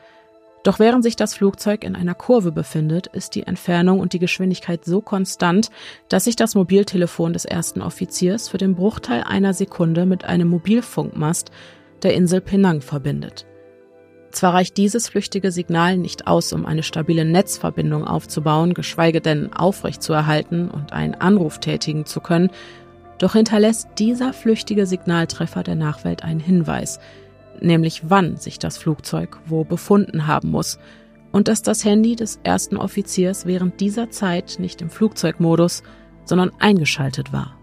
[SPEAKER 1] Doch während sich das Flugzeug in einer Kurve befindet, ist die Entfernung und die Geschwindigkeit so konstant, dass sich das Mobiltelefon des ersten Offiziers für den Bruchteil einer Sekunde mit einem Mobilfunkmast der Insel Penang verbindet. Zwar reicht dieses flüchtige Signal nicht aus, um eine stabile Netzverbindung aufzubauen, geschweige denn aufrechtzuerhalten und einen Anruf tätigen zu können, doch hinterlässt dieser flüchtige Signaltreffer der Nachwelt einen Hinweis, nämlich wann sich das Flugzeug wo befunden haben muss und dass das Handy des ersten Offiziers während dieser Zeit nicht im Flugzeugmodus, sondern eingeschaltet war.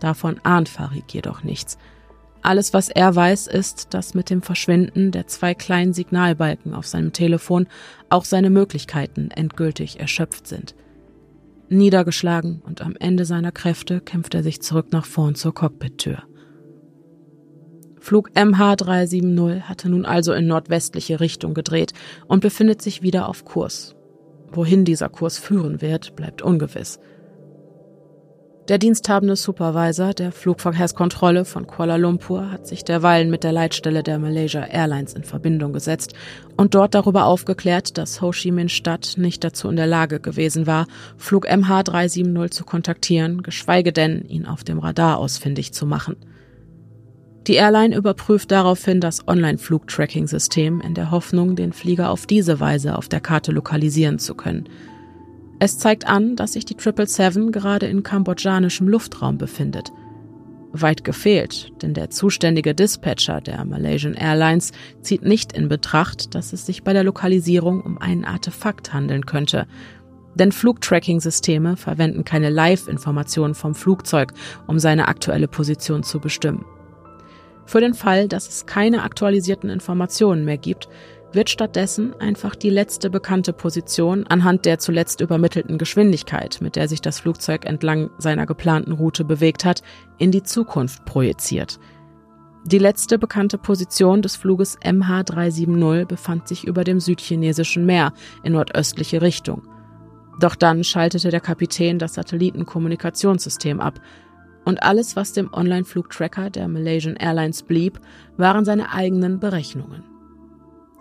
[SPEAKER 1] Davon ahnt Farik jedoch nichts – alles, was er weiß, ist, dass mit dem Verschwinden der zwei kleinen Signalbalken auf seinem Telefon auch seine Möglichkeiten endgültig erschöpft sind. Niedergeschlagen und am Ende seiner Kräfte kämpft er sich zurück nach vorn zur Cockpittür. Flug MH370 hatte nun also in nordwestliche Richtung gedreht und befindet sich wieder auf Kurs. Wohin dieser Kurs führen wird, bleibt ungewiss. Der diensthabende Supervisor der Flugverkehrskontrolle von Kuala Lumpur hat sich derweilen mit der Leitstelle der Malaysia Airlines in Verbindung gesetzt und dort darüber aufgeklärt, dass Ho Chi Minh Stadt nicht dazu in der Lage gewesen war, Flug MH370 zu kontaktieren, geschweige denn, ihn auf dem Radar ausfindig zu machen. Die Airline überprüft daraufhin das Online-Flugtracking-System in der Hoffnung, den Flieger auf diese Weise auf der Karte lokalisieren zu können – es zeigt an, dass sich die 777 gerade in kambodschanischem Luftraum befindet. Weit gefehlt, denn der zuständige Dispatcher der Malaysian Airlines zieht nicht in Betracht, dass es sich bei der Lokalisierung um ein Artefakt handeln könnte. Denn Flugtracking-Systeme verwenden keine Live-Informationen vom Flugzeug, um seine aktuelle Position zu bestimmen. Für den Fall, dass es keine aktualisierten Informationen mehr gibt, wird stattdessen einfach die letzte bekannte Position anhand der zuletzt übermittelten Geschwindigkeit, mit der sich das Flugzeug entlang seiner geplanten Route bewegt hat, in die Zukunft projiziert. Die letzte bekannte Position des Fluges MH370 befand sich über dem südchinesischen Meer in nordöstliche Richtung. Doch dann schaltete der Kapitän das Satellitenkommunikationssystem ab, und alles, was dem Online-Flugtracker der Malaysian Airlines blieb, waren seine eigenen Berechnungen.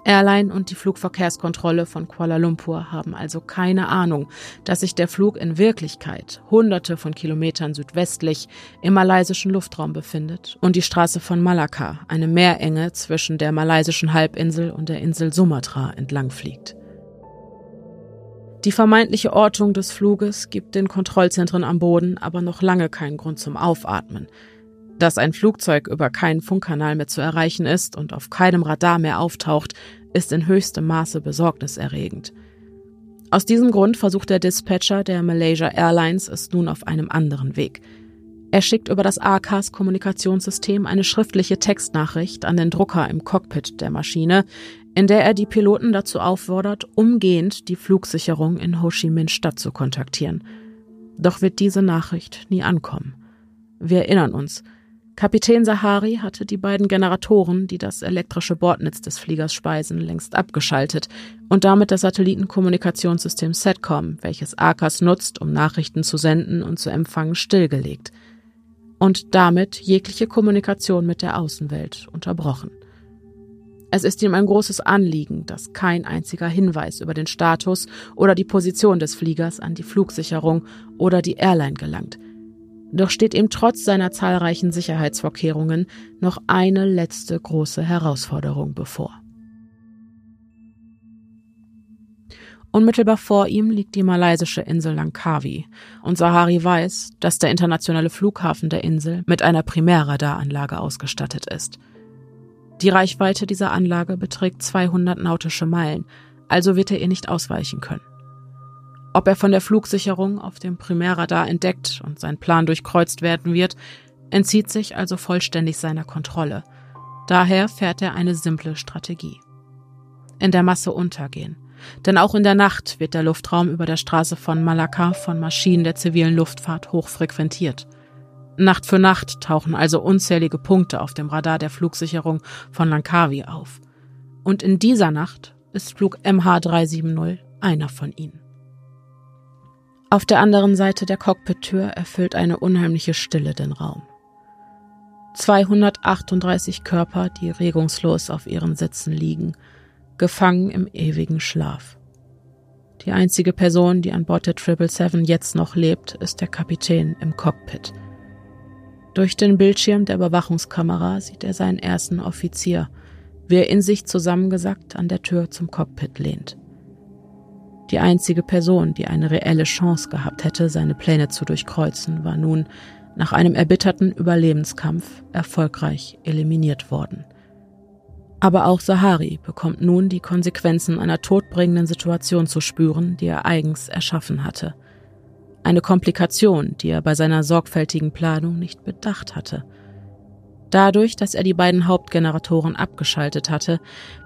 [SPEAKER 1] Airline und die Flugverkehrskontrolle von Kuala Lumpur haben also keine Ahnung, dass sich der Flug in Wirklichkeit hunderte von Kilometern südwestlich im malaysischen Luftraum befindet und die Straße von Malakka, eine Meerenge zwischen der malaysischen Halbinsel und der Insel Sumatra entlang fliegt. Die vermeintliche Ortung des Fluges gibt den Kontrollzentren am Boden aber noch lange keinen Grund zum Aufatmen. Dass ein Flugzeug über keinen Funkkanal mehr zu erreichen ist und auf keinem Radar mehr auftaucht, ist in höchstem Maße besorgniserregend. Aus diesem Grund versucht der Dispatcher der Malaysia Airlines es nun auf einem anderen Weg. Er schickt über das ACAS Kommunikationssystem eine schriftliche Textnachricht an den Drucker im Cockpit der Maschine, in der er die Piloten dazu auffordert, umgehend die Flugsicherung in Ho Chi Minh Stadt zu kontaktieren. Doch wird diese Nachricht nie ankommen. Wir erinnern uns, Kapitän Sahari hatte die beiden Generatoren, die das elektrische Bordnetz des Fliegers speisen, längst abgeschaltet und damit das Satellitenkommunikationssystem SATCOM, welches ACAS nutzt, um Nachrichten zu senden und zu empfangen, stillgelegt. Und damit jegliche Kommunikation mit der Außenwelt unterbrochen. Es ist ihm ein großes Anliegen, dass kein einziger Hinweis über den Status oder die Position des Fliegers an die Flugsicherung oder die Airline gelangt – doch steht ihm trotz seiner zahlreichen Sicherheitsvorkehrungen noch eine letzte große Herausforderung bevor. Unmittelbar vor ihm liegt die malaysische Insel Langkawi und Sahari weiß, dass der internationale Flughafen der Insel mit einer Primärradaranlage ausgestattet ist. Die Reichweite dieser Anlage beträgt 200 nautische Meilen, also wird er ihr nicht ausweichen können. Ob er von der Flugsicherung auf dem Primärradar entdeckt und sein Plan durchkreuzt werden wird, entzieht sich also vollständig seiner Kontrolle. Daher fährt er eine simple Strategie. In der Masse untergehen. Denn auch in der Nacht wird der Luftraum über der Straße von Malakka von Maschinen der zivilen Luftfahrt hoch frequentiert. Nacht für Nacht tauchen also unzählige Punkte auf dem Radar der Flugsicherung von Langkawi auf. Und in dieser Nacht ist Flug MH370 einer von ihnen. Auf der anderen Seite der Cockpit-Tür erfüllt eine unheimliche Stille den Raum. 238 Körper, die regungslos auf ihren Sitzen liegen, gefangen im ewigen Schlaf. Die einzige Person, die an Bord der 777 jetzt noch lebt, ist der Kapitän im Cockpit. Durch den Bildschirm der Überwachungskamera sieht er seinen ersten Offizier, wie er in sich zusammengesackt an der Tür zum Cockpit lehnt. Die einzige Person, die eine reelle Chance gehabt hätte, seine Pläne zu durchkreuzen, war nun nach einem erbitterten Überlebenskampf erfolgreich eliminiert worden. Aber auch Sahari bekommt nun die Konsequenzen einer todbringenden Situation zu spüren, die er eigens erschaffen hatte. Eine Komplikation, die er bei seiner sorgfältigen Planung nicht bedacht hatte – Dadurch, dass er die beiden Hauptgeneratoren abgeschaltet hatte,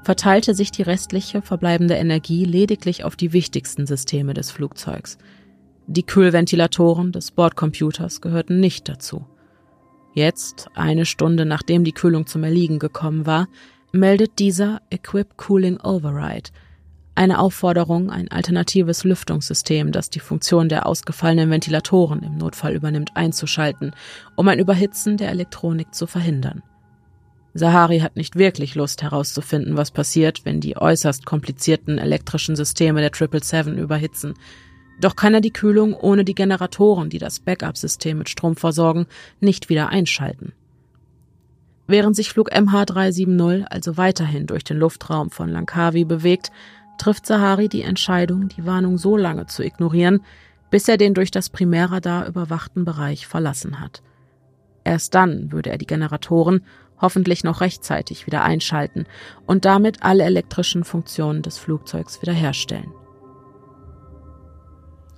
[SPEAKER 1] verteilte sich die restliche verbleibende Energie lediglich auf die wichtigsten Systeme des Flugzeugs. Die Kühlventilatoren des Bordcomputers gehörten nicht dazu. Jetzt, eine Stunde nachdem die Kühlung zum Erliegen gekommen war, meldet dieser Equip Cooling Override – eine Aufforderung, ein alternatives Lüftungssystem, das die Funktion der ausgefallenen Ventilatoren im Notfall übernimmt, einzuschalten, um ein Überhitzen der Elektronik zu verhindern. Sahari hat nicht wirklich Lust herauszufinden, was passiert, wenn die äußerst komplizierten elektrischen Systeme der 777 überhitzen. Doch kann er die Kühlung ohne die Generatoren, die das Backup-System mit Strom versorgen, nicht wieder einschalten. Während sich Flug MH370 also weiterhin durch den Luftraum von Langkawi bewegt, trifft Sahari die Entscheidung, die Warnung so lange zu ignorieren, bis er den durch das Primärradar überwachten Bereich verlassen hat. Erst dann würde er die Generatoren hoffentlich noch rechtzeitig wieder einschalten und damit alle elektrischen Funktionen des Flugzeugs wiederherstellen.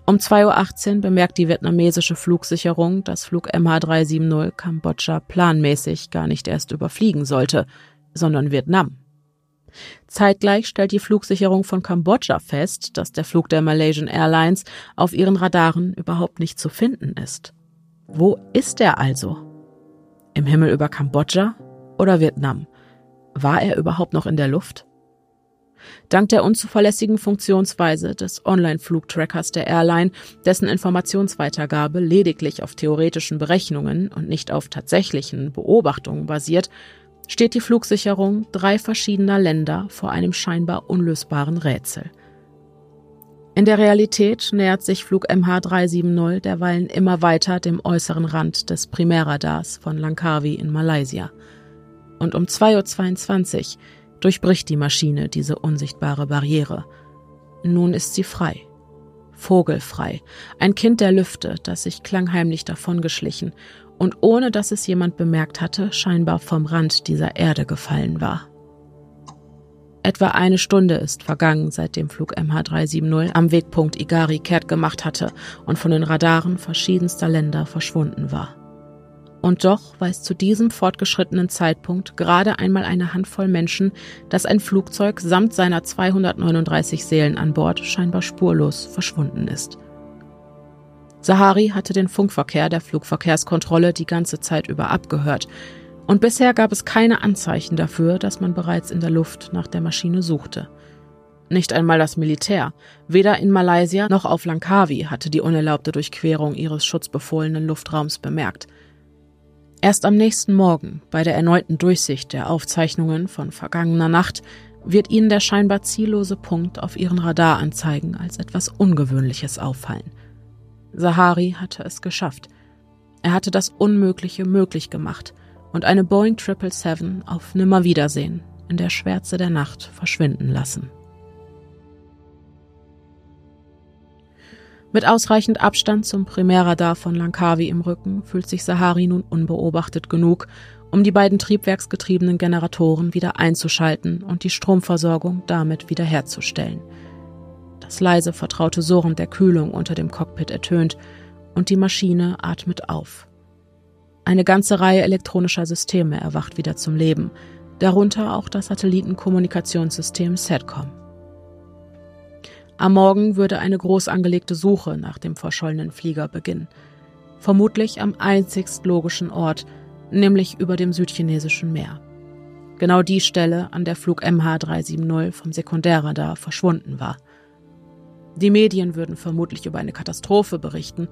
[SPEAKER 1] Um 2.18 Uhr bemerkt die vietnamesische Flugsicherung, dass Flug MH370 Kambodscha planmäßig gar nicht erst überfliegen sollte, sondern Vietnam. Zeitgleich stellt die Flugsicherung von Kambodscha fest, dass der Flug der Malaysian Airlines auf ihren Radaren überhaupt nicht zu finden ist. Wo ist er also? Im Himmel über Kambodscha oder Vietnam? War er überhaupt noch in der Luft? Dank der unzuverlässigen Funktionsweise des Online-Flugtrackers der Airline, dessen Informationsweitergabe lediglich auf theoretischen Berechnungen und nicht auf tatsächlichen Beobachtungen basiert, steht die Flugsicherung drei verschiedener Länder vor einem scheinbar unlösbaren Rätsel. In der Realität nähert sich Flug MH370 derweilen immer weiter dem äußeren Rand des Primärradars von Langkawi in Malaysia. Und um 2.22 Uhr durchbricht die Maschine diese unsichtbare Barriere. Nun ist sie frei. vogelfrei, ein Kind der Lüfte, das sich klangheimlich davongeschlichen und ohne dass es jemand bemerkt hatte, scheinbar vom Rand dieser Erde gefallen war. Etwa eine Stunde ist vergangen, seit dem Flug MH370 am Wegpunkt Igari kehrt gemacht hatte und von den Radaren verschiedenster Länder verschwunden war. Und doch weiß zu diesem fortgeschrittenen Zeitpunkt gerade einmal eine Handvoll Menschen, dass ein Flugzeug samt seiner 239 Seelen an Bord scheinbar spurlos verschwunden ist. Sahari hatte den Funkverkehr der Flugverkehrskontrolle die ganze Zeit über abgehört, und bisher gab es keine Anzeichen dafür, dass man bereits in der Luft nach der Maschine suchte. Nicht einmal das Militär, weder in Malaysia noch auf Langkawi hatte die unerlaubte Durchquerung ihres schutzbefohlenen Luftraums bemerkt – Erst am nächsten Morgen, bei der erneuten Durchsicht der Aufzeichnungen von vergangener Nacht, wird ihnen der scheinbar ziellose Punkt auf ihren Radaranzeigen als etwas Ungewöhnliches auffallen. Sahari hatte es geschafft. Er hatte das Unmögliche möglich gemacht und eine Boeing 777 auf Nimmerwiedersehen in der Schwärze der Nacht verschwinden lassen. Mit ausreichend Abstand zum Primärradar von Langkawi im Rücken fühlt sich Sahari nun unbeobachtet genug, um die beiden triebwerksgetriebenen Generatoren wieder einzuschalten und die Stromversorgung damit wiederherzustellen. Das leise, vertraute Surren der Kühlung unter dem Cockpit ertönt und die Maschine atmet auf. Eine ganze Reihe elektronischer Systeme erwacht wieder zum Leben, darunter auch das Satellitenkommunikationssystem SATCOM. Am Morgen würde eine groß angelegte Suche nach dem verschollenen Flieger beginnen. Vermutlich am einzigst logischen Ort, nämlich über dem südchinesischen Meer. Genau die Stelle, an der Flug MH370 vom Sekundärradar verschwunden war. Die Medien würden vermutlich über eine Katastrophe berichten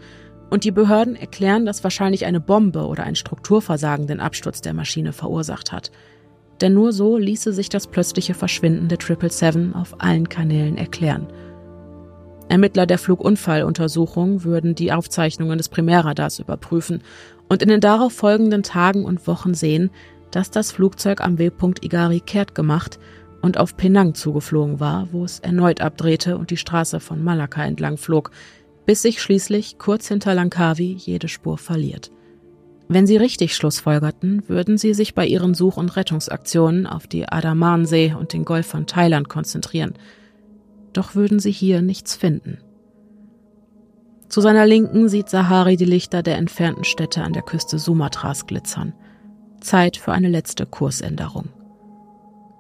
[SPEAKER 1] und die Behörden erklären, dass wahrscheinlich eine Bombe oder ein Strukturversagen den Absturz der Maschine verursacht hat. Denn nur so ließe sich das plötzliche Verschwinden der 777 auf allen Kanälen erklären – Ermittler der Flugunfalluntersuchung würden die Aufzeichnungen des Primärradars überprüfen und in den darauf folgenden Tagen und Wochen sehen, dass das Flugzeug am Wegpunkt Igari kehrt gemacht und auf Penang zugeflogen war, wo es erneut abdrehte und die Straße von Malakka entlang flog, bis sich schließlich kurz hinter Langkawi jede Spur verliert. Wenn sie richtig schlussfolgerten, würden sie sich bei ihren Such- und Rettungsaktionen auf die Adamansee und den Golf von Thailand konzentrieren – doch würden sie hier nichts finden. Zu seiner Linken sieht Sahari die Lichter der entfernten Städte an der Küste Sumatras glitzern. Zeit für eine letzte Kursänderung.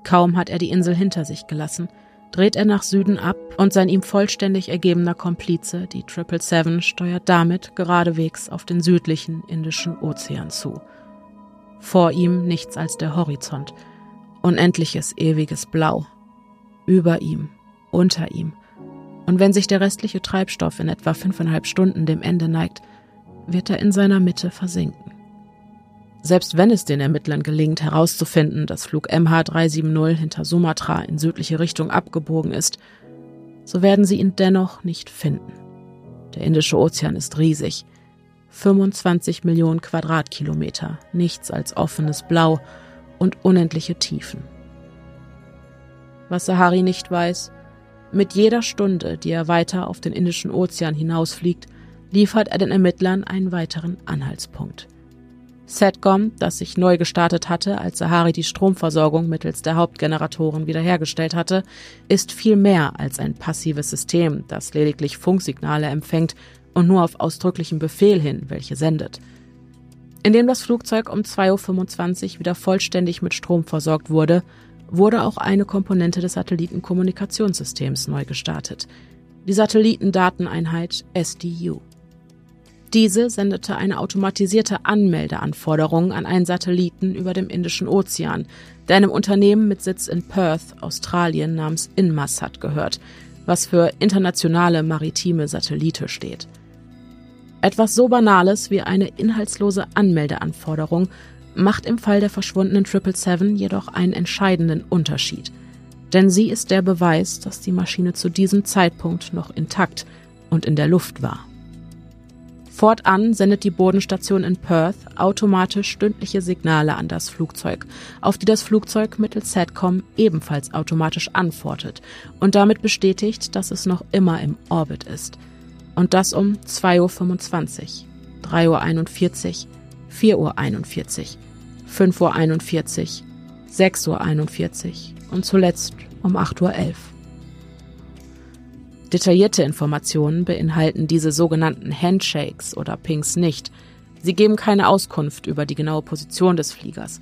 [SPEAKER 1] Kaum hat er die Insel hinter sich gelassen, dreht er nach Süden ab und sein ihm vollständig ergebener Komplize, die 777, steuert damit geradewegs auf den südlichen Indischen Ozean zu. Vor ihm nichts als der Horizont, unendliches ewiges Blau. Über ihm unter ihm. Und wenn sich der restliche Treibstoff in etwa fünfeinhalb Stunden dem Ende neigt, wird er in seiner Mitte versinken. Selbst wenn es den Ermittlern gelingt, herauszufinden, dass Flug MH370 hinter Sumatra in südliche Richtung abgebogen ist, so werden sie ihn dennoch nicht finden. Der Indische Ozean ist riesig. 25 Millionen Quadratkilometer, nichts als offenes Blau und unendliche Tiefen. Was Sahari nicht weiß, mit jeder Stunde, die er weiter auf den Indischen Ozean hinausfliegt, liefert er den Ermittlern einen weiteren Anhaltspunkt. Setcom, das sich neu gestartet hatte, als Sahari die Stromversorgung mittels der Hauptgeneratoren wiederhergestellt hatte, ist viel mehr als ein passives System, das lediglich Funksignale empfängt und nur auf ausdrücklichen Befehl hin welche sendet. Indem das Flugzeug um 2.25 Uhr wieder vollständig mit Strom versorgt wurde, wurde auch eine Komponente des Satellitenkommunikationssystems neu gestartet, die Satellitendateneinheit SDU. Diese sendete eine automatisierte Anmeldeanforderung an einen Satelliten über dem Indischen Ozean, der einem Unternehmen mit Sitz in Perth, Australien namens Inmarsat gehört, was für internationale maritime Satellite steht. Etwas so Banales wie eine inhaltslose Anmeldeanforderung macht im Fall der verschwundenen 777 jedoch einen entscheidenden Unterschied. Denn sie ist der Beweis, dass die Maschine zu diesem Zeitpunkt noch intakt und in der Luft war. Fortan sendet die Bodenstation in Perth automatisch stündliche Signale an das Flugzeug, auf die das Flugzeug mittels SATCOM ebenfalls automatisch antwortet und damit bestätigt, dass es noch immer im Orbit ist – Und das um 2.25 Uhr, 3.41 Uhr, 4.41 Uhr, 5.41 Uhr, 6.41 Uhr und zuletzt um 8.11 Uhr. Detaillierte Informationen beinhalten diese sogenannten Handshakes oder Pings nicht. Sie geben keine Auskunft über die genaue Position des Fliegers.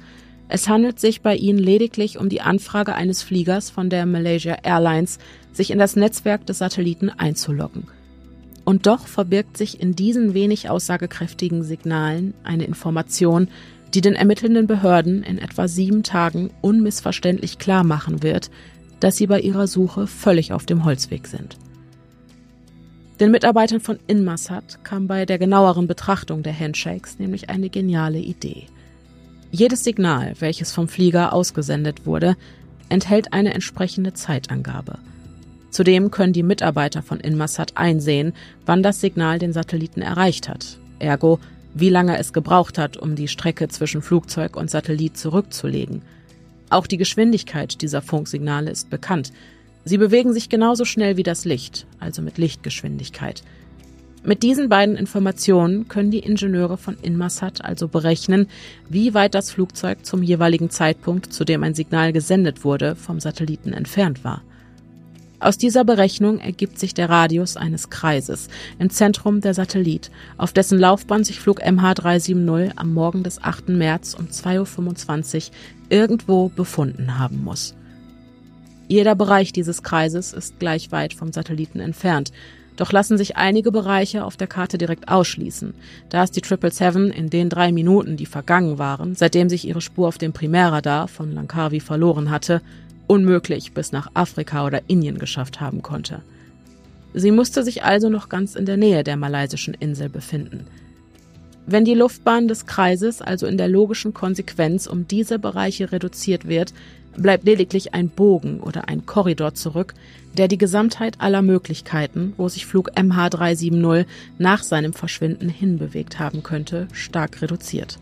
[SPEAKER 1] Es handelt sich bei ihnen lediglich um die Anfrage eines Fliegers von der Malaysia Airlines, sich in das Netzwerk des Satelliten einzuloggen. Und doch verbirgt sich in diesen wenig aussagekräftigen Signalen eine Information, die den ermittelnden Behörden in etwa sieben Tagen unmissverständlich klar machen wird, dass sie bei ihrer Suche völlig auf dem Holzweg sind. Den Mitarbeitern von Inmarsat kam bei der genaueren Betrachtung der Handshakes nämlich eine geniale Idee. Jedes Signal, welches vom Flieger ausgesendet wurde, enthält eine entsprechende Zeitangabe – Zudem können die Mitarbeiter von Inmarsat einsehen, wann das Signal den Satelliten erreicht hat, ergo wie lange es gebraucht hat, um die Strecke zwischen Flugzeug und Satellit zurückzulegen. Auch die Geschwindigkeit dieser Funksignale ist bekannt. Sie bewegen sich genauso schnell wie das Licht, also mit Lichtgeschwindigkeit. Mit diesen beiden Informationen können die Ingenieure von Inmarsat also berechnen, wie weit das Flugzeug zum jeweiligen Zeitpunkt, zu dem ein Signal gesendet wurde, vom Satelliten entfernt war. Aus dieser Berechnung ergibt sich der Radius eines Kreises im Zentrum der Satellit, auf dessen Laufbahn sich Flug MH370 am Morgen des 8. März um 2.25 Uhr irgendwo befunden haben muss. Jeder Bereich dieses Kreises ist gleich weit vom Satelliten entfernt, doch lassen sich einige Bereiche auf der Karte direkt ausschließen, da es die 777 in den drei Minuten, die vergangen waren, seitdem sich ihre Spur auf dem Primärradar von Langkawi verloren hatte, unmöglich bis nach Afrika oder Indien geschafft haben konnte. Sie musste sich also noch ganz in der Nähe der malaysischen Insel befinden. Wenn die Luftbahn des Kreises also in der logischen Konsequenz um diese Bereiche reduziert wird, bleibt lediglich ein Bogen oder ein Korridor zurück, der die Gesamtheit aller Möglichkeiten, wo sich Flug MH370 nach seinem Verschwinden hinbewegt haben könnte, stark reduziert.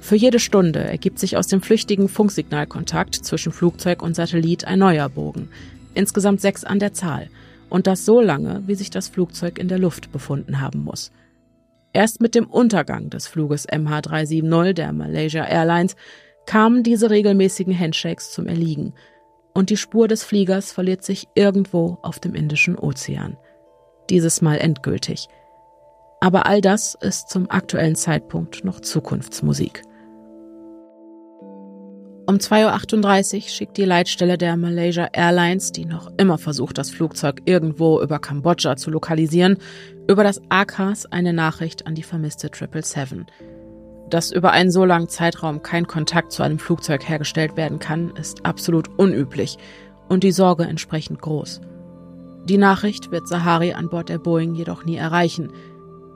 [SPEAKER 1] Für jede Stunde ergibt sich aus dem flüchtigen Funksignalkontakt zwischen Flugzeug und Satellit ein neuer Bogen, insgesamt sechs an der Zahl, und das so lange, wie sich das Flugzeug in der Luft befunden haben muss. Erst mit dem Untergang des Fluges MH370 der Malaysia Airlines kamen diese regelmäßigen Handshakes zum Erliegen, und die Spur des Fliegers verliert sich irgendwo auf dem Indischen Ozean. Dieses Mal endgültig. Aber all das ist zum aktuellen Zeitpunkt noch Zukunftsmusik. Um 2.38 Uhr schickt die Leitstelle der Malaysia Airlines, die noch immer versucht, das Flugzeug irgendwo über Kambodscha zu lokalisieren, über das ACAS eine Nachricht an die vermisste 777. Dass über einen so langen Zeitraum kein Kontakt zu einem Flugzeug hergestellt werden kann, ist absolut unüblich und die Sorge entsprechend groß. Die Nachricht wird Sahari an Bord der Boeing jedoch nie erreichen,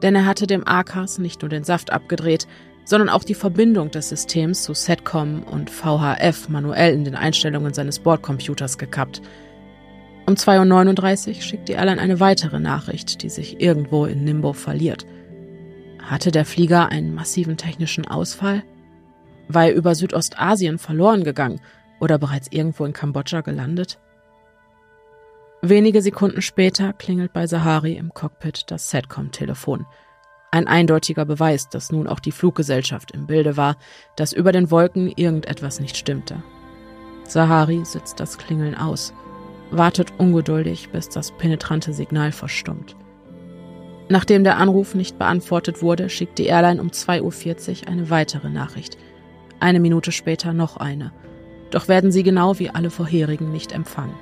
[SPEAKER 1] denn er hatte dem ACAS nicht nur den Saft abgedreht, sondern auch die Verbindung des Systems zu SETCOM und VHF manuell in den Einstellungen seines Bordcomputers gekappt. Um 2.39 Uhr schickt die Airline eine weitere Nachricht, die sich irgendwo in Nimbo verliert. Hatte der Flieger einen massiven technischen Ausfall? War er über Südostasien verloren gegangen oder bereits irgendwo in Kambodscha gelandet? Wenige Sekunden später klingelt bei Sahari im Cockpit das SETCOM-Telefon – ein eindeutiger Beweis, dass nun auch die Fluggesellschaft im Bilde war, dass über den Wolken irgendetwas nicht stimmte. Sahari sitzt das Klingeln aus, wartet ungeduldig, bis das penetrante Signal verstummt. Nachdem der Anruf nicht beantwortet wurde, schickt die Airline um 2.40 Uhr eine weitere Nachricht. Eine Minute später noch eine. Doch werden sie genau wie alle vorherigen nicht empfangen.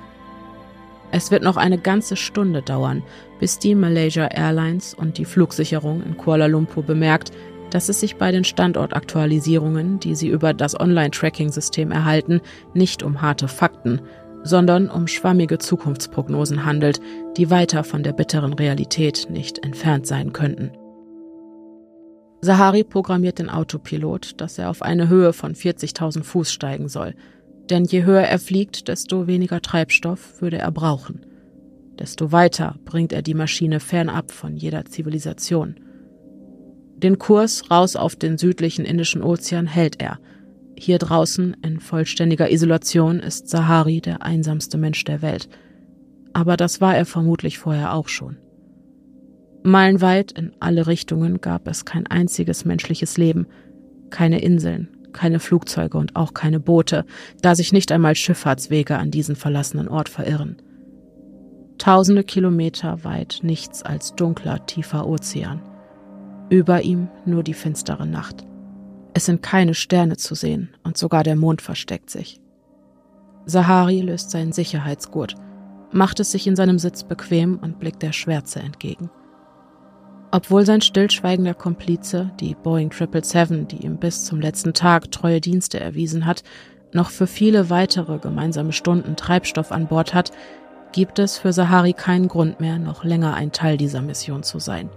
[SPEAKER 1] Es wird noch eine ganze Stunde dauern, bis die Malaysia Airlines und die Flugsicherung in Kuala Lumpur bemerkt, dass es sich bei den Standortaktualisierungen, die sie über das Online-Tracking-System erhalten, nicht um harte Fakten, sondern um schwammige Zukunftsprognosen handelt, die weiter von der bitteren Realität nicht entfernt sein könnten. Sahari programmiert den Autopilot, dass er auf eine Höhe von 40.000 Fuß steigen soll – denn je höher er fliegt, desto weniger Treibstoff würde er brauchen. Desto weiter bringt er die Maschine fernab von jeder Zivilisation. Den Kurs raus auf den südlichen Indischen Ozean hält er. Hier draußen in vollständiger Isolation ist Sahari der einsamste Mensch der Welt. Aber das war er vermutlich vorher auch schon. Meilenweit in alle Richtungen gab es kein einziges menschliches Leben, keine Inseln, keine Flugzeuge und auch keine Boote, da sich nicht einmal Schifffahrtswege an diesen verlassenen Ort verirren. Tausende Kilometer weit nichts als dunkler, tiefer Ozean. Über ihm nur die finstere Nacht. Es sind keine Sterne zu sehen und sogar der Mond versteckt sich. Sahari löst seinen Sicherheitsgurt, macht es sich in seinem Sitz bequem und blickt der Schwärze entgegen. Obwohl sein stillschweigender Komplize, die Boeing 777, die ihm bis zum letzten Tag treue Dienste erwiesen hat, noch für viele weitere gemeinsame Stunden Treibstoff an Bord hat, gibt es für Sahari keinen Grund mehr, noch länger ein Teil dieser Mission zu sein.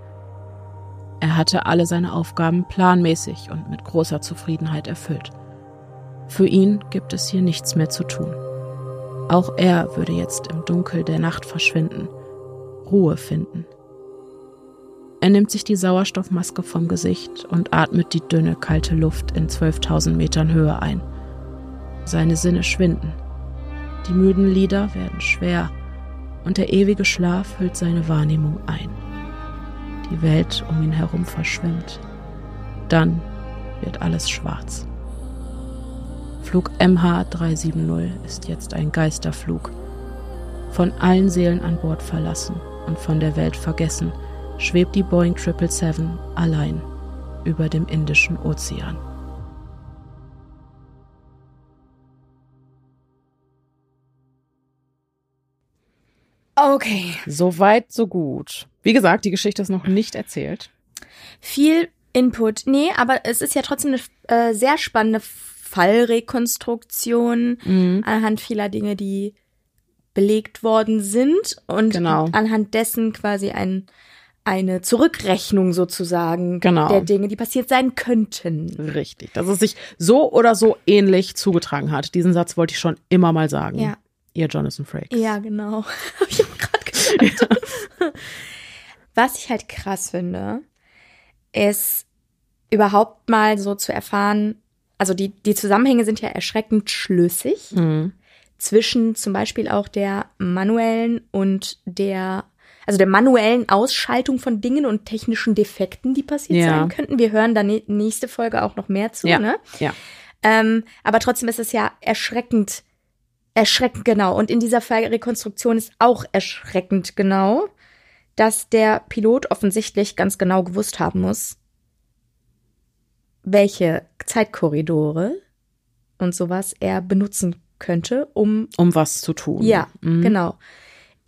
[SPEAKER 1] Er hatte alle seine Aufgaben planmäßig und mit großer Zufriedenheit erfüllt. Für ihn gibt es hier nichts mehr zu tun. Auch er würde jetzt im Dunkel der Nacht verschwinden, Ruhe finden. Er nimmt sich die Sauerstoffmaske vom Gesicht und atmet die dünne, kalte Luft in 12.000 Metern Höhe ein. Seine Sinne schwinden. Die müden Lider werden schwer und der ewige Schlaf hüllt seine Wahrnehmung ein. Die Welt um ihn herum verschwimmt. Dann wird alles schwarz. Flug MH370 ist jetzt ein Geisterflug. Von allen Seelen an Bord verlassen und von der Welt vergessen, schwebt die Boeing 777 allein über dem Indischen Ozean.
[SPEAKER 2] Okay.
[SPEAKER 1] So weit, so gut. Wie gesagt, die Geschichte ist noch nicht erzählt.
[SPEAKER 2] Viel Input. Nee, aber es ist ja trotzdem eine äh, sehr spannende Fallrekonstruktion
[SPEAKER 1] Mhm.
[SPEAKER 2] anhand vieler Dinge, die belegt worden sind und
[SPEAKER 1] Genau.
[SPEAKER 2] anhand dessen quasi ein, eine Zurückrechnung sozusagen
[SPEAKER 1] Genau.
[SPEAKER 2] der Dinge, die passiert sein könnten.
[SPEAKER 1] Richtig. Dass es sich so oder so ähnlich zugetragen hat. Diesen Satz wollte ich schon immer mal sagen.
[SPEAKER 2] Ja.
[SPEAKER 1] Ihr Jonathan Frakes.
[SPEAKER 2] Ja, genau. Hab ich gerade gesagt. Was ich halt krass finde, ist überhaupt mal so zu erfahren, also die, die Zusammenhänge sind ja erschreckend schlüssig
[SPEAKER 1] Mhm.
[SPEAKER 2] zwischen zum Beispiel auch der manuellen und der, also der manuellen Ausschaltung von Dingen und technischen Defekten, die passiert
[SPEAKER 1] Ja.
[SPEAKER 2] sein könnten. Wir hören da nächste Folge auch noch mehr zu,
[SPEAKER 1] Ja.
[SPEAKER 2] ne?
[SPEAKER 1] Ja.
[SPEAKER 2] Ähm, aber trotzdem ist es ja erschreckend, erschreckend genau. Und in dieser Rekonstruktion ist auch erschreckend genau, dass der Pilot offensichtlich ganz genau gewusst haben muss, welche Zeitkorridore und sowas er benutzen könnte, um
[SPEAKER 1] Um was zu tun.
[SPEAKER 2] ja,
[SPEAKER 1] Mhm.
[SPEAKER 2] genau.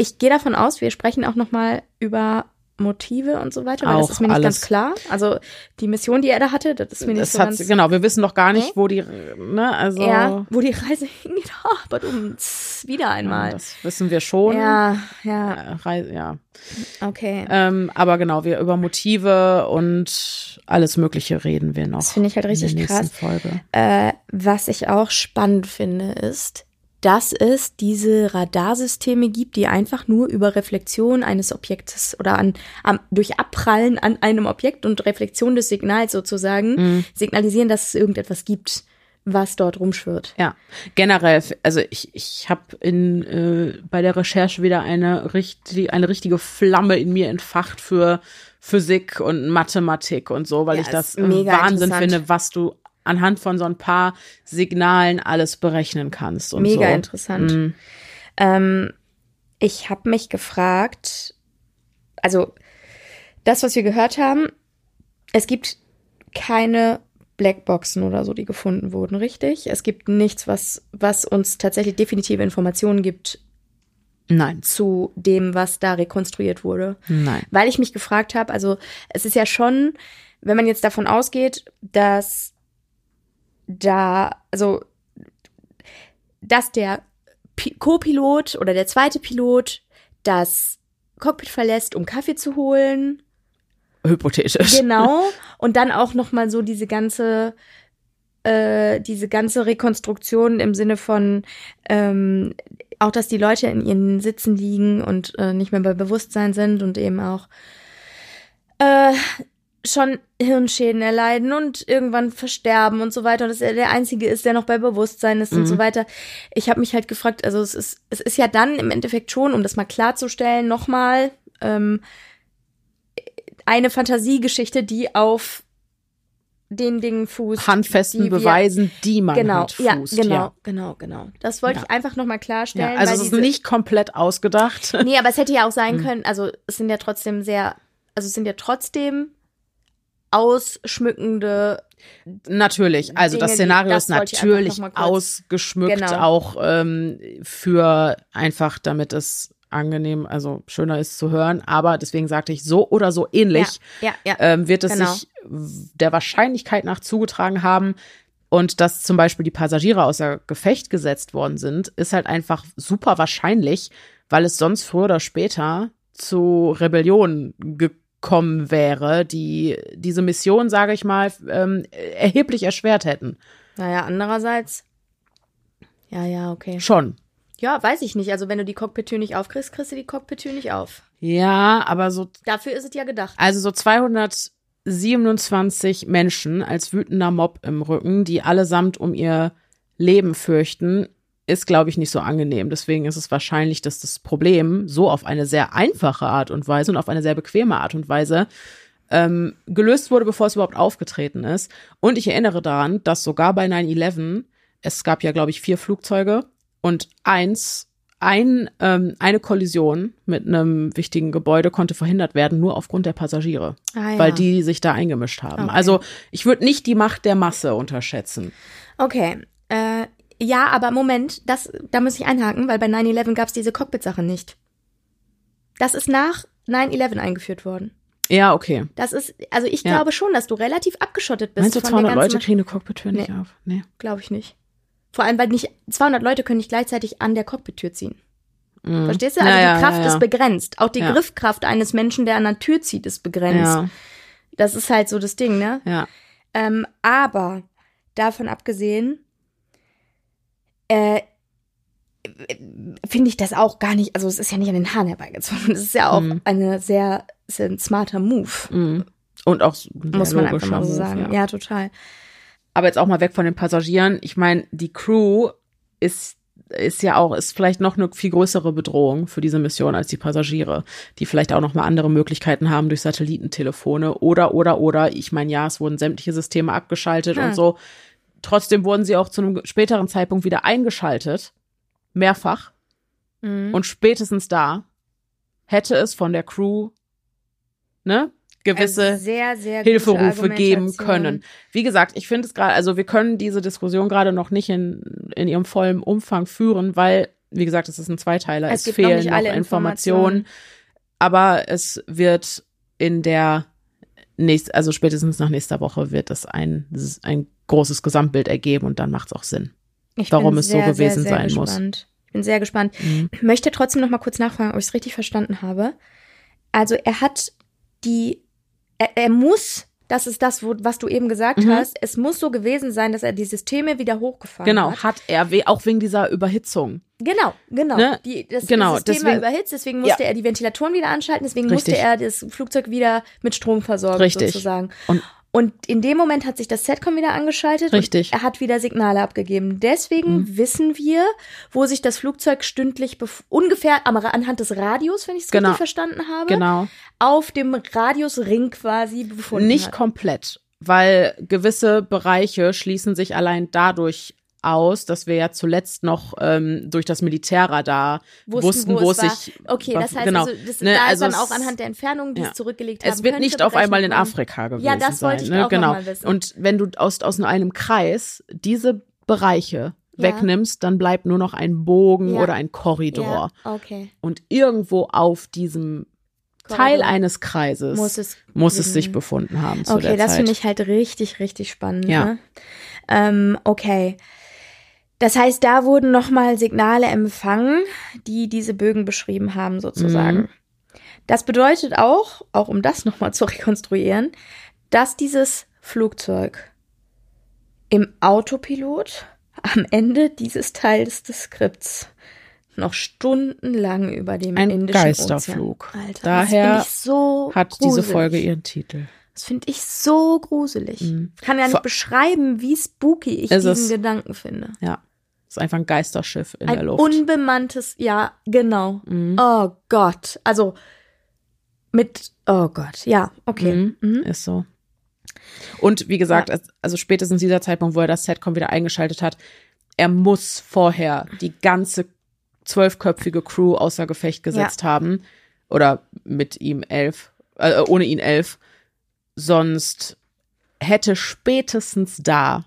[SPEAKER 2] Ich gehe davon aus, wir sprechen auch noch mal über Motive und so weiter, weil das
[SPEAKER 1] Auch
[SPEAKER 2] ist mir nicht
[SPEAKER 1] alles.
[SPEAKER 2] ganz klar. Also die Mission, die er da hatte, das ist mir nicht
[SPEAKER 1] Das
[SPEAKER 2] so ganz
[SPEAKER 1] genau, wir wissen noch gar nicht,
[SPEAKER 2] Nee.
[SPEAKER 1] wo die, ne, also.
[SPEAKER 2] ja, wo die Reise hingeht. Oh, aber wieder einmal.
[SPEAKER 1] Das wissen wir schon.
[SPEAKER 2] Ja, ja,
[SPEAKER 1] Äh, Reise, ja.
[SPEAKER 2] okay.
[SPEAKER 1] Ähm, aber genau, wir über Motive und alles Mögliche reden wir noch.
[SPEAKER 2] Das finde ich halt richtig
[SPEAKER 1] in der nächsten
[SPEAKER 2] krass.
[SPEAKER 1] Folge.
[SPEAKER 2] Äh, was ich auch spannend finde, ist, dass es diese Radarsysteme gibt, die einfach nur über Reflexion eines Objektes oder an, am, durch Abprallen an einem Objekt und Reflexion des Signals sozusagen
[SPEAKER 1] Mhm.
[SPEAKER 2] signalisieren, dass es irgendetwas gibt, was dort rumschwirrt.
[SPEAKER 1] Ja, generell, also ich, ich habe in äh, bei der Recherche wieder eine, richtig, eine richtige Flamme in mir entfacht für Physik und Mathematik und so, weil
[SPEAKER 2] Ja,
[SPEAKER 1] ich das
[SPEAKER 2] mega
[SPEAKER 1] Wahnsinn finde, was du anhand von so ein paar Signalen alles berechnen kannst. Und
[SPEAKER 2] Mega
[SPEAKER 1] so.
[SPEAKER 2] interessant.
[SPEAKER 1] Mhm.
[SPEAKER 2] Ähm, ich habe mich gefragt, also das, was wir gehört haben, es gibt keine Blackboxen oder so, die gefunden wurden, richtig? Es gibt nichts, was, was uns tatsächlich definitive Informationen gibt
[SPEAKER 1] Nein,
[SPEAKER 2] zu dem, was da rekonstruiert wurde.
[SPEAKER 1] nein.
[SPEAKER 2] Weil ich mich gefragt habe, also es ist ja schon, wenn man jetzt davon ausgeht, dass da, also dass der Pi- Co-Pilot oder der zweite Pilot das Cockpit verlässt, um Kaffee zu holen,
[SPEAKER 1] Hypothetisch.
[SPEAKER 2] genau, und dann auch noch mal so diese ganze äh, diese ganze Rekonstruktion im Sinne von ähm, auch, dass die Leute in ihren Sitzen liegen und äh, nicht mehr bei Bewusstsein sind und eben auch äh, schon Hirnschäden erleiden und irgendwann versterben und so weiter und dass er der Einzige ist, der noch bei Bewusstsein ist und
[SPEAKER 1] Mhm.
[SPEAKER 2] so weiter. Ich habe mich halt gefragt, also es ist, es ist ja dann im Endeffekt schon, um das mal klarzustellen, nochmal, ähm, eine Fantasiegeschichte, die auf den Dingen fußt.
[SPEAKER 1] Handfesten
[SPEAKER 2] die wir-
[SPEAKER 1] Beweisen, die man
[SPEAKER 2] Genau,
[SPEAKER 1] hat,
[SPEAKER 2] ja,
[SPEAKER 1] fußt.
[SPEAKER 2] genau,
[SPEAKER 1] Ja.
[SPEAKER 2] genau, genau. Das wollte
[SPEAKER 1] Ja.
[SPEAKER 2] ich einfach nochmal klarstellen.
[SPEAKER 1] Ja, also es ist nicht komplett ausgedacht.
[SPEAKER 2] Nee, aber es hätte ja auch sein
[SPEAKER 1] Mhm.
[SPEAKER 2] können, also es sind ja trotzdem sehr, also es sind ja trotzdem ausschmückende,
[SPEAKER 1] Natürlich, also das
[SPEAKER 2] Dinge, die-
[SPEAKER 1] Szenario
[SPEAKER 2] das
[SPEAKER 1] ist natürlich ausgeschmückt,
[SPEAKER 2] Genau.
[SPEAKER 1] auch ähm, für einfach, damit es angenehm, also schöner ist zu hören. Aber deswegen sagte ich, so oder so ähnlich
[SPEAKER 2] ja, ja,
[SPEAKER 1] ähm, wird es
[SPEAKER 2] Genau.
[SPEAKER 1] sich der Wahrscheinlichkeit nach zugetragen haben. Und dass zum Beispiel die Passagiere außer Gefecht gesetzt worden sind, ist halt einfach super wahrscheinlich, weil es sonst früher oder später zu Rebellion gekommen wäre, die diese Mission, sage ich mal, ähm, erheblich erschwert hätten.
[SPEAKER 2] Naja, andererseits, ja, ja, okay.
[SPEAKER 1] Schon.
[SPEAKER 2] Ja, weiß ich nicht. Also wenn du die Cockpit-Tür nicht aufkriegst, kriegst du die Cockpit-Tür nicht auf.
[SPEAKER 1] Ja, aber so
[SPEAKER 2] Dafür ist es ja gedacht.
[SPEAKER 1] Also so 227 Menschen als wütender Mob im Rücken, die allesamt um ihr Leben fürchten, ist, glaube ich, nicht so angenehm. Deswegen ist es wahrscheinlich, dass das Problem so auf eine sehr einfache Art und Weise und auf eine sehr bequeme Art und Weise ähm, gelöst wurde, bevor es überhaupt aufgetreten ist. Und ich erinnere daran, dass sogar bei 9-11, es gab ja, glaube ich, vier Flugzeuge und eins, ein, ähm, eine Kollision mit einem wichtigen Gebäude konnte verhindert werden, nur aufgrund der Passagiere,
[SPEAKER 2] Ah, ja.
[SPEAKER 1] weil die sich da eingemischt haben.
[SPEAKER 2] Okay.
[SPEAKER 1] Also ich würde nicht die Macht der Masse unterschätzen.
[SPEAKER 2] Okay. Äh, ja, aber Moment, das, da muss ich einhaken, weil bei 9-11 gab es diese Cockpit-Sache nicht. Das ist nach 9-11 eingeführt worden.
[SPEAKER 1] Ja, okay.
[SPEAKER 2] Das ist, also ich
[SPEAKER 1] Ja.
[SPEAKER 2] glaube schon, dass du relativ abgeschottet bist
[SPEAKER 1] Meinst du,
[SPEAKER 2] von
[SPEAKER 1] 200
[SPEAKER 2] der
[SPEAKER 1] Leute kriegen eine Cockpit-Tür nicht
[SPEAKER 2] Nee.
[SPEAKER 1] auf? Nee.
[SPEAKER 2] Glaube ich nicht. Vor allem, weil nicht 200 Leute können nicht gleichzeitig an der Cockpit-Tür ziehen.
[SPEAKER 1] Mhm.
[SPEAKER 2] Verstehst du? Also
[SPEAKER 1] Ja,
[SPEAKER 2] die
[SPEAKER 1] ja,
[SPEAKER 2] Kraft ist begrenzt. Auch die. Griffkraft eines Menschen, der an der Tür zieht, ist begrenzt.
[SPEAKER 1] Ja,
[SPEAKER 2] Das ist halt so das Ding, ne?
[SPEAKER 1] ja.
[SPEAKER 2] Ähm, aber davon abgesehen, äh, finde ich das auch gar nicht, also es ist ja nicht an den Haaren herbeigezogen. Es ist ja auch
[SPEAKER 1] Mhm.
[SPEAKER 2] eine sehr, ein smarter Move,
[SPEAKER 1] Mhm. Und auch
[SPEAKER 2] muss man einfach mal so sagen.
[SPEAKER 1] Ja.
[SPEAKER 2] Ja, total.
[SPEAKER 1] Aber jetzt auch mal weg von den Passagieren. Ich meine, die Crew ist ist ja auch ist vielleicht noch eine viel größere Bedrohung für diese Mission als die Passagiere, die vielleicht auch noch mal andere Möglichkeiten haben durch Satellitentelefone oder oder oder. Ich meine, ja, es wurden sämtliche Systeme abgeschaltet
[SPEAKER 2] Hm.
[SPEAKER 1] und so. Trotzdem wurden sie auch zu einem späteren Zeitpunkt wieder eingeschaltet, mehrfach.
[SPEAKER 2] Mhm.
[SPEAKER 1] Und spätestens da hätte es von der Crew ne gewisse
[SPEAKER 2] Eine sehr, sehr
[SPEAKER 1] Hilferufe geben können. Wie gesagt, ich finde es gerade, also wir können diese Diskussion gerade noch nicht in, in ihrem vollen Umfang führen, weil, wie gesagt, es ist ein Zweiteiler.
[SPEAKER 2] Es
[SPEAKER 1] Es,
[SPEAKER 2] noch
[SPEAKER 1] fehlen
[SPEAKER 2] nicht
[SPEAKER 1] noch
[SPEAKER 2] alle
[SPEAKER 1] Informationen. Aber es wird in der nächst, also spätestens nach nächster Woche wird es ein, ein großes Gesamtbild ergeben und dann macht es auch Sinn.
[SPEAKER 2] Ich
[SPEAKER 1] warum es so
[SPEAKER 2] sehr,
[SPEAKER 1] gewesen
[SPEAKER 2] sehr, sehr
[SPEAKER 1] sein muss.
[SPEAKER 2] gespannt. Ich bin sehr gespannt.
[SPEAKER 1] Mhm.
[SPEAKER 2] Ich möchte trotzdem noch mal kurz nachfragen, ob ich es richtig verstanden habe. Also er hat die, er, er muss, das ist das, wo, was du eben gesagt
[SPEAKER 1] Mhm.
[SPEAKER 2] hast, es muss so gewesen sein, dass er die Systeme wieder hochgefahren
[SPEAKER 1] Genau,
[SPEAKER 2] hat.
[SPEAKER 1] hat er, auch wegen dieser Überhitzung.
[SPEAKER 2] Genau, genau.
[SPEAKER 1] Ne?
[SPEAKER 2] Die, das,
[SPEAKER 1] Genau,
[SPEAKER 2] das System
[SPEAKER 1] deswegen-
[SPEAKER 2] war überhitzt, deswegen musste er die Ventilatoren wieder anschalten, deswegen
[SPEAKER 1] Richtig.
[SPEAKER 2] musste er das Flugzeug wieder mit Strom versorgen,
[SPEAKER 1] Richtig.
[SPEAKER 2] sozusagen.
[SPEAKER 1] Und
[SPEAKER 2] Und in dem Moment hat sich das Setcom wieder angeschaltet.
[SPEAKER 1] Richtig.
[SPEAKER 2] Er hat wieder Signale abgegeben. Deswegen
[SPEAKER 1] Mhm.
[SPEAKER 2] wissen wir, wo sich das Flugzeug stündlich ungefähr anhand des Radios, wenn ich es
[SPEAKER 1] Genau.
[SPEAKER 2] richtig verstanden habe,
[SPEAKER 1] genau.
[SPEAKER 2] auf dem Radiusring quasi befunden
[SPEAKER 1] Nicht
[SPEAKER 2] hat.
[SPEAKER 1] komplett, weil gewisse Bereiche schließen sich allein dadurch aus, dass wir ja zuletzt noch ähm, durch das Militärradar wussten, wo, es sich
[SPEAKER 2] Okay, das heißt,
[SPEAKER 1] genau.
[SPEAKER 2] also, das,
[SPEAKER 1] Ne,
[SPEAKER 2] da
[SPEAKER 1] also
[SPEAKER 2] ist dann auch anhand der Entfernung, die
[SPEAKER 1] ja.
[SPEAKER 2] es zurückgelegt haben
[SPEAKER 1] es wird nicht auf einmal in. Afrika gewesen
[SPEAKER 2] Ja, das wollte
[SPEAKER 1] sein.
[SPEAKER 2] ich
[SPEAKER 1] ne?
[SPEAKER 2] auch
[SPEAKER 1] genau.
[SPEAKER 2] mal wissen.
[SPEAKER 1] Und wenn du aus, aus nur einem Kreis diese Bereiche
[SPEAKER 2] Ja.
[SPEAKER 1] wegnimmst, dann bleibt nur noch ein Bogen
[SPEAKER 2] Ja.
[SPEAKER 1] oder ein Korridor.
[SPEAKER 2] Okay.
[SPEAKER 1] Und irgendwo auf diesem Teil eines Kreises
[SPEAKER 2] muss es
[SPEAKER 1] muss es sich befunden haben
[SPEAKER 2] Okay, das finde ich halt richtig, richtig spannend.
[SPEAKER 1] Ja.
[SPEAKER 2] Ne? Ähm, okay. Das heißt, da wurden nochmal Signale empfangen, die diese Bögen beschrieben haben, sozusagen.
[SPEAKER 1] Mhm.
[SPEAKER 2] Das bedeutet auch, auch um das nochmal zu rekonstruieren, dass dieses Flugzeug im Autopilot am Ende dieses Teils des Skripts noch stundenlang über dem
[SPEAKER 1] Ein
[SPEAKER 2] Indischen
[SPEAKER 1] Geisterflug.
[SPEAKER 2] Ozean. Alter,
[SPEAKER 1] Daher
[SPEAKER 2] das find ich so
[SPEAKER 1] hat diese
[SPEAKER 2] gruselig.
[SPEAKER 1] Folge ihren Titel.
[SPEAKER 2] Das finde ich so gruselig.
[SPEAKER 1] Mhm.
[SPEAKER 2] Ich kann ja nicht
[SPEAKER 1] Vor-
[SPEAKER 2] beschreiben, wie spooky ich
[SPEAKER 1] Ist
[SPEAKER 2] diesen
[SPEAKER 1] es.
[SPEAKER 2] Gedanken finde.
[SPEAKER 1] Ja. Ist einfach ein Geisterschiff in der
[SPEAKER 2] Ein
[SPEAKER 1] Luft.
[SPEAKER 2] unbemanntes, ja, genau.
[SPEAKER 1] Mhm.
[SPEAKER 2] Oh Gott. Also, Mit, oh Gott, ja, okay.
[SPEAKER 1] Mhm.
[SPEAKER 2] Mhm.
[SPEAKER 1] Ist so. Und wie gesagt,
[SPEAKER 2] Ja.
[SPEAKER 1] also spätestens dieser Zeitpunkt, wo er das Setcom wieder eingeschaltet hat, er muss vorher die ganze zwölfköpfige Crew außer Gefecht gesetzt haben. Oder mit ihm elf, äh, ohne ihn elf. Sonst hätte spätestens da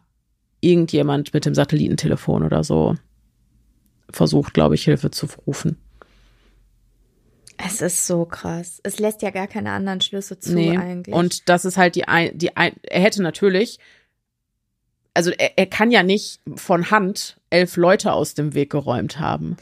[SPEAKER 1] irgendjemand mit dem Satellitentelefon oder so versucht, glaube ich, Hilfe zu rufen.
[SPEAKER 2] Es ist so krass. Es lässt ja gar keine anderen Schlüsse zu
[SPEAKER 1] Nee.
[SPEAKER 2] eigentlich.
[SPEAKER 1] Und das ist halt die ein, die ein, er hätte natürlich, also er, er kann ja nicht von Hand elf Leute aus dem Weg geräumt haben.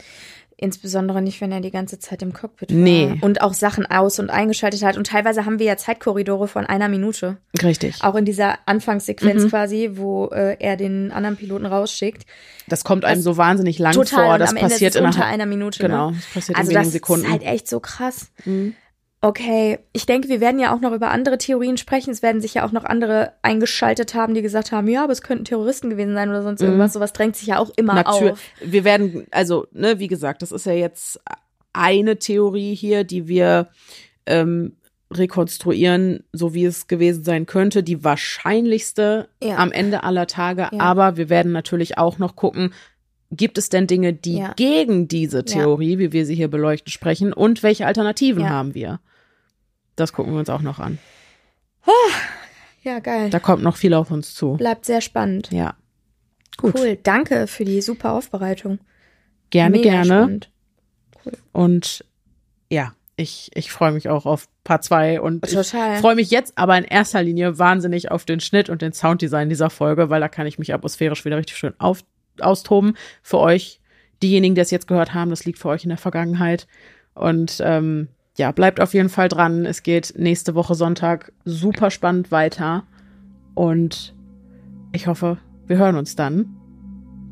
[SPEAKER 2] Insbesondere nicht, wenn er die ganze Zeit im Cockpit war.
[SPEAKER 1] Nee.
[SPEAKER 2] Und auch Sachen aus- und eingeschaltet hat. Und teilweise haben wir ja Zeitkorridore von einer Minute.
[SPEAKER 1] Richtig.
[SPEAKER 2] Auch in dieser Anfangssequenz
[SPEAKER 1] Mhm.
[SPEAKER 2] quasi, wo äh, er den anderen Piloten rausschickt.
[SPEAKER 1] Das kommt einem
[SPEAKER 2] Das-
[SPEAKER 1] so wahnsinnig lang
[SPEAKER 2] Total.
[SPEAKER 1] vor. Das
[SPEAKER 2] am Ende ist
[SPEAKER 1] passiert
[SPEAKER 2] es unter einer Minute.
[SPEAKER 1] Genau,
[SPEAKER 2] Ne?
[SPEAKER 1] das passiert
[SPEAKER 2] Also
[SPEAKER 1] in
[SPEAKER 2] das
[SPEAKER 1] wenigen Sekunden.
[SPEAKER 2] ist halt echt so krass.
[SPEAKER 1] Mhm.
[SPEAKER 2] Okay, ich denke, wir werden ja auch noch über andere Theorien sprechen. Es werden sich ja auch noch andere eingeschaltet haben, die gesagt haben, ja, aber es könnten Terroristen gewesen sein oder sonst irgendwas. Sowas drängt sich ja auch immer
[SPEAKER 1] Natürlich.
[SPEAKER 2] auf.
[SPEAKER 1] Wir werden, also, ne, wie gesagt, das ist ja jetzt eine Theorie hier, die wir ähm, rekonstruieren, so wie es gewesen sein könnte. Die wahrscheinlichste
[SPEAKER 2] Ja.
[SPEAKER 1] am Ende aller Tage.
[SPEAKER 2] Ja.
[SPEAKER 1] Aber wir werden natürlich auch noch gucken, gibt es denn Dinge, die
[SPEAKER 2] Ja.
[SPEAKER 1] gegen diese Theorie, wie wir sie hier beleuchten, sprechen und welche Alternativen haben wir? Das gucken wir uns auch noch an.
[SPEAKER 2] Ja, geil.
[SPEAKER 1] Da kommt noch viel auf uns zu.
[SPEAKER 2] Bleibt sehr spannend.
[SPEAKER 1] Ja. Gut.
[SPEAKER 2] Cool. Danke für die super Aufbereitung.
[SPEAKER 1] Gerne,
[SPEAKER 2] Mega
[SPEAKER 1] gerne.
[SPEAKER 2] Spannend.
[SPEAKER 1] Und ja, ich, ich freue mich auch auf Part 2 und ich freue mich jetzt aber in erster Linie wahnsinnig auf den Schnitt und den Sounddesign dieser Folge, weil da kann ich mich atmosphärisch wieder richtig schön auf, austoben. Für euch, diejenigen, die es jetzt gehört haben, das liegt für euch in der Vergangenheit. Und ähm, ja, bleibt auf jeden Fall dran. Es geht nächste Woche Sonntag super spannend weiter. Und ich hoffe, wir hören uns dann.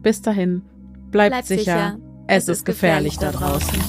[SPEAKER 1] Bis dahin, bleibt,
[SPEAKER 2] Bleibt
[SPEAKER 1] sicher.
[SPEAKER 2] sicher.
[SPEAKER 1] Es, ist gefährlich da draußen.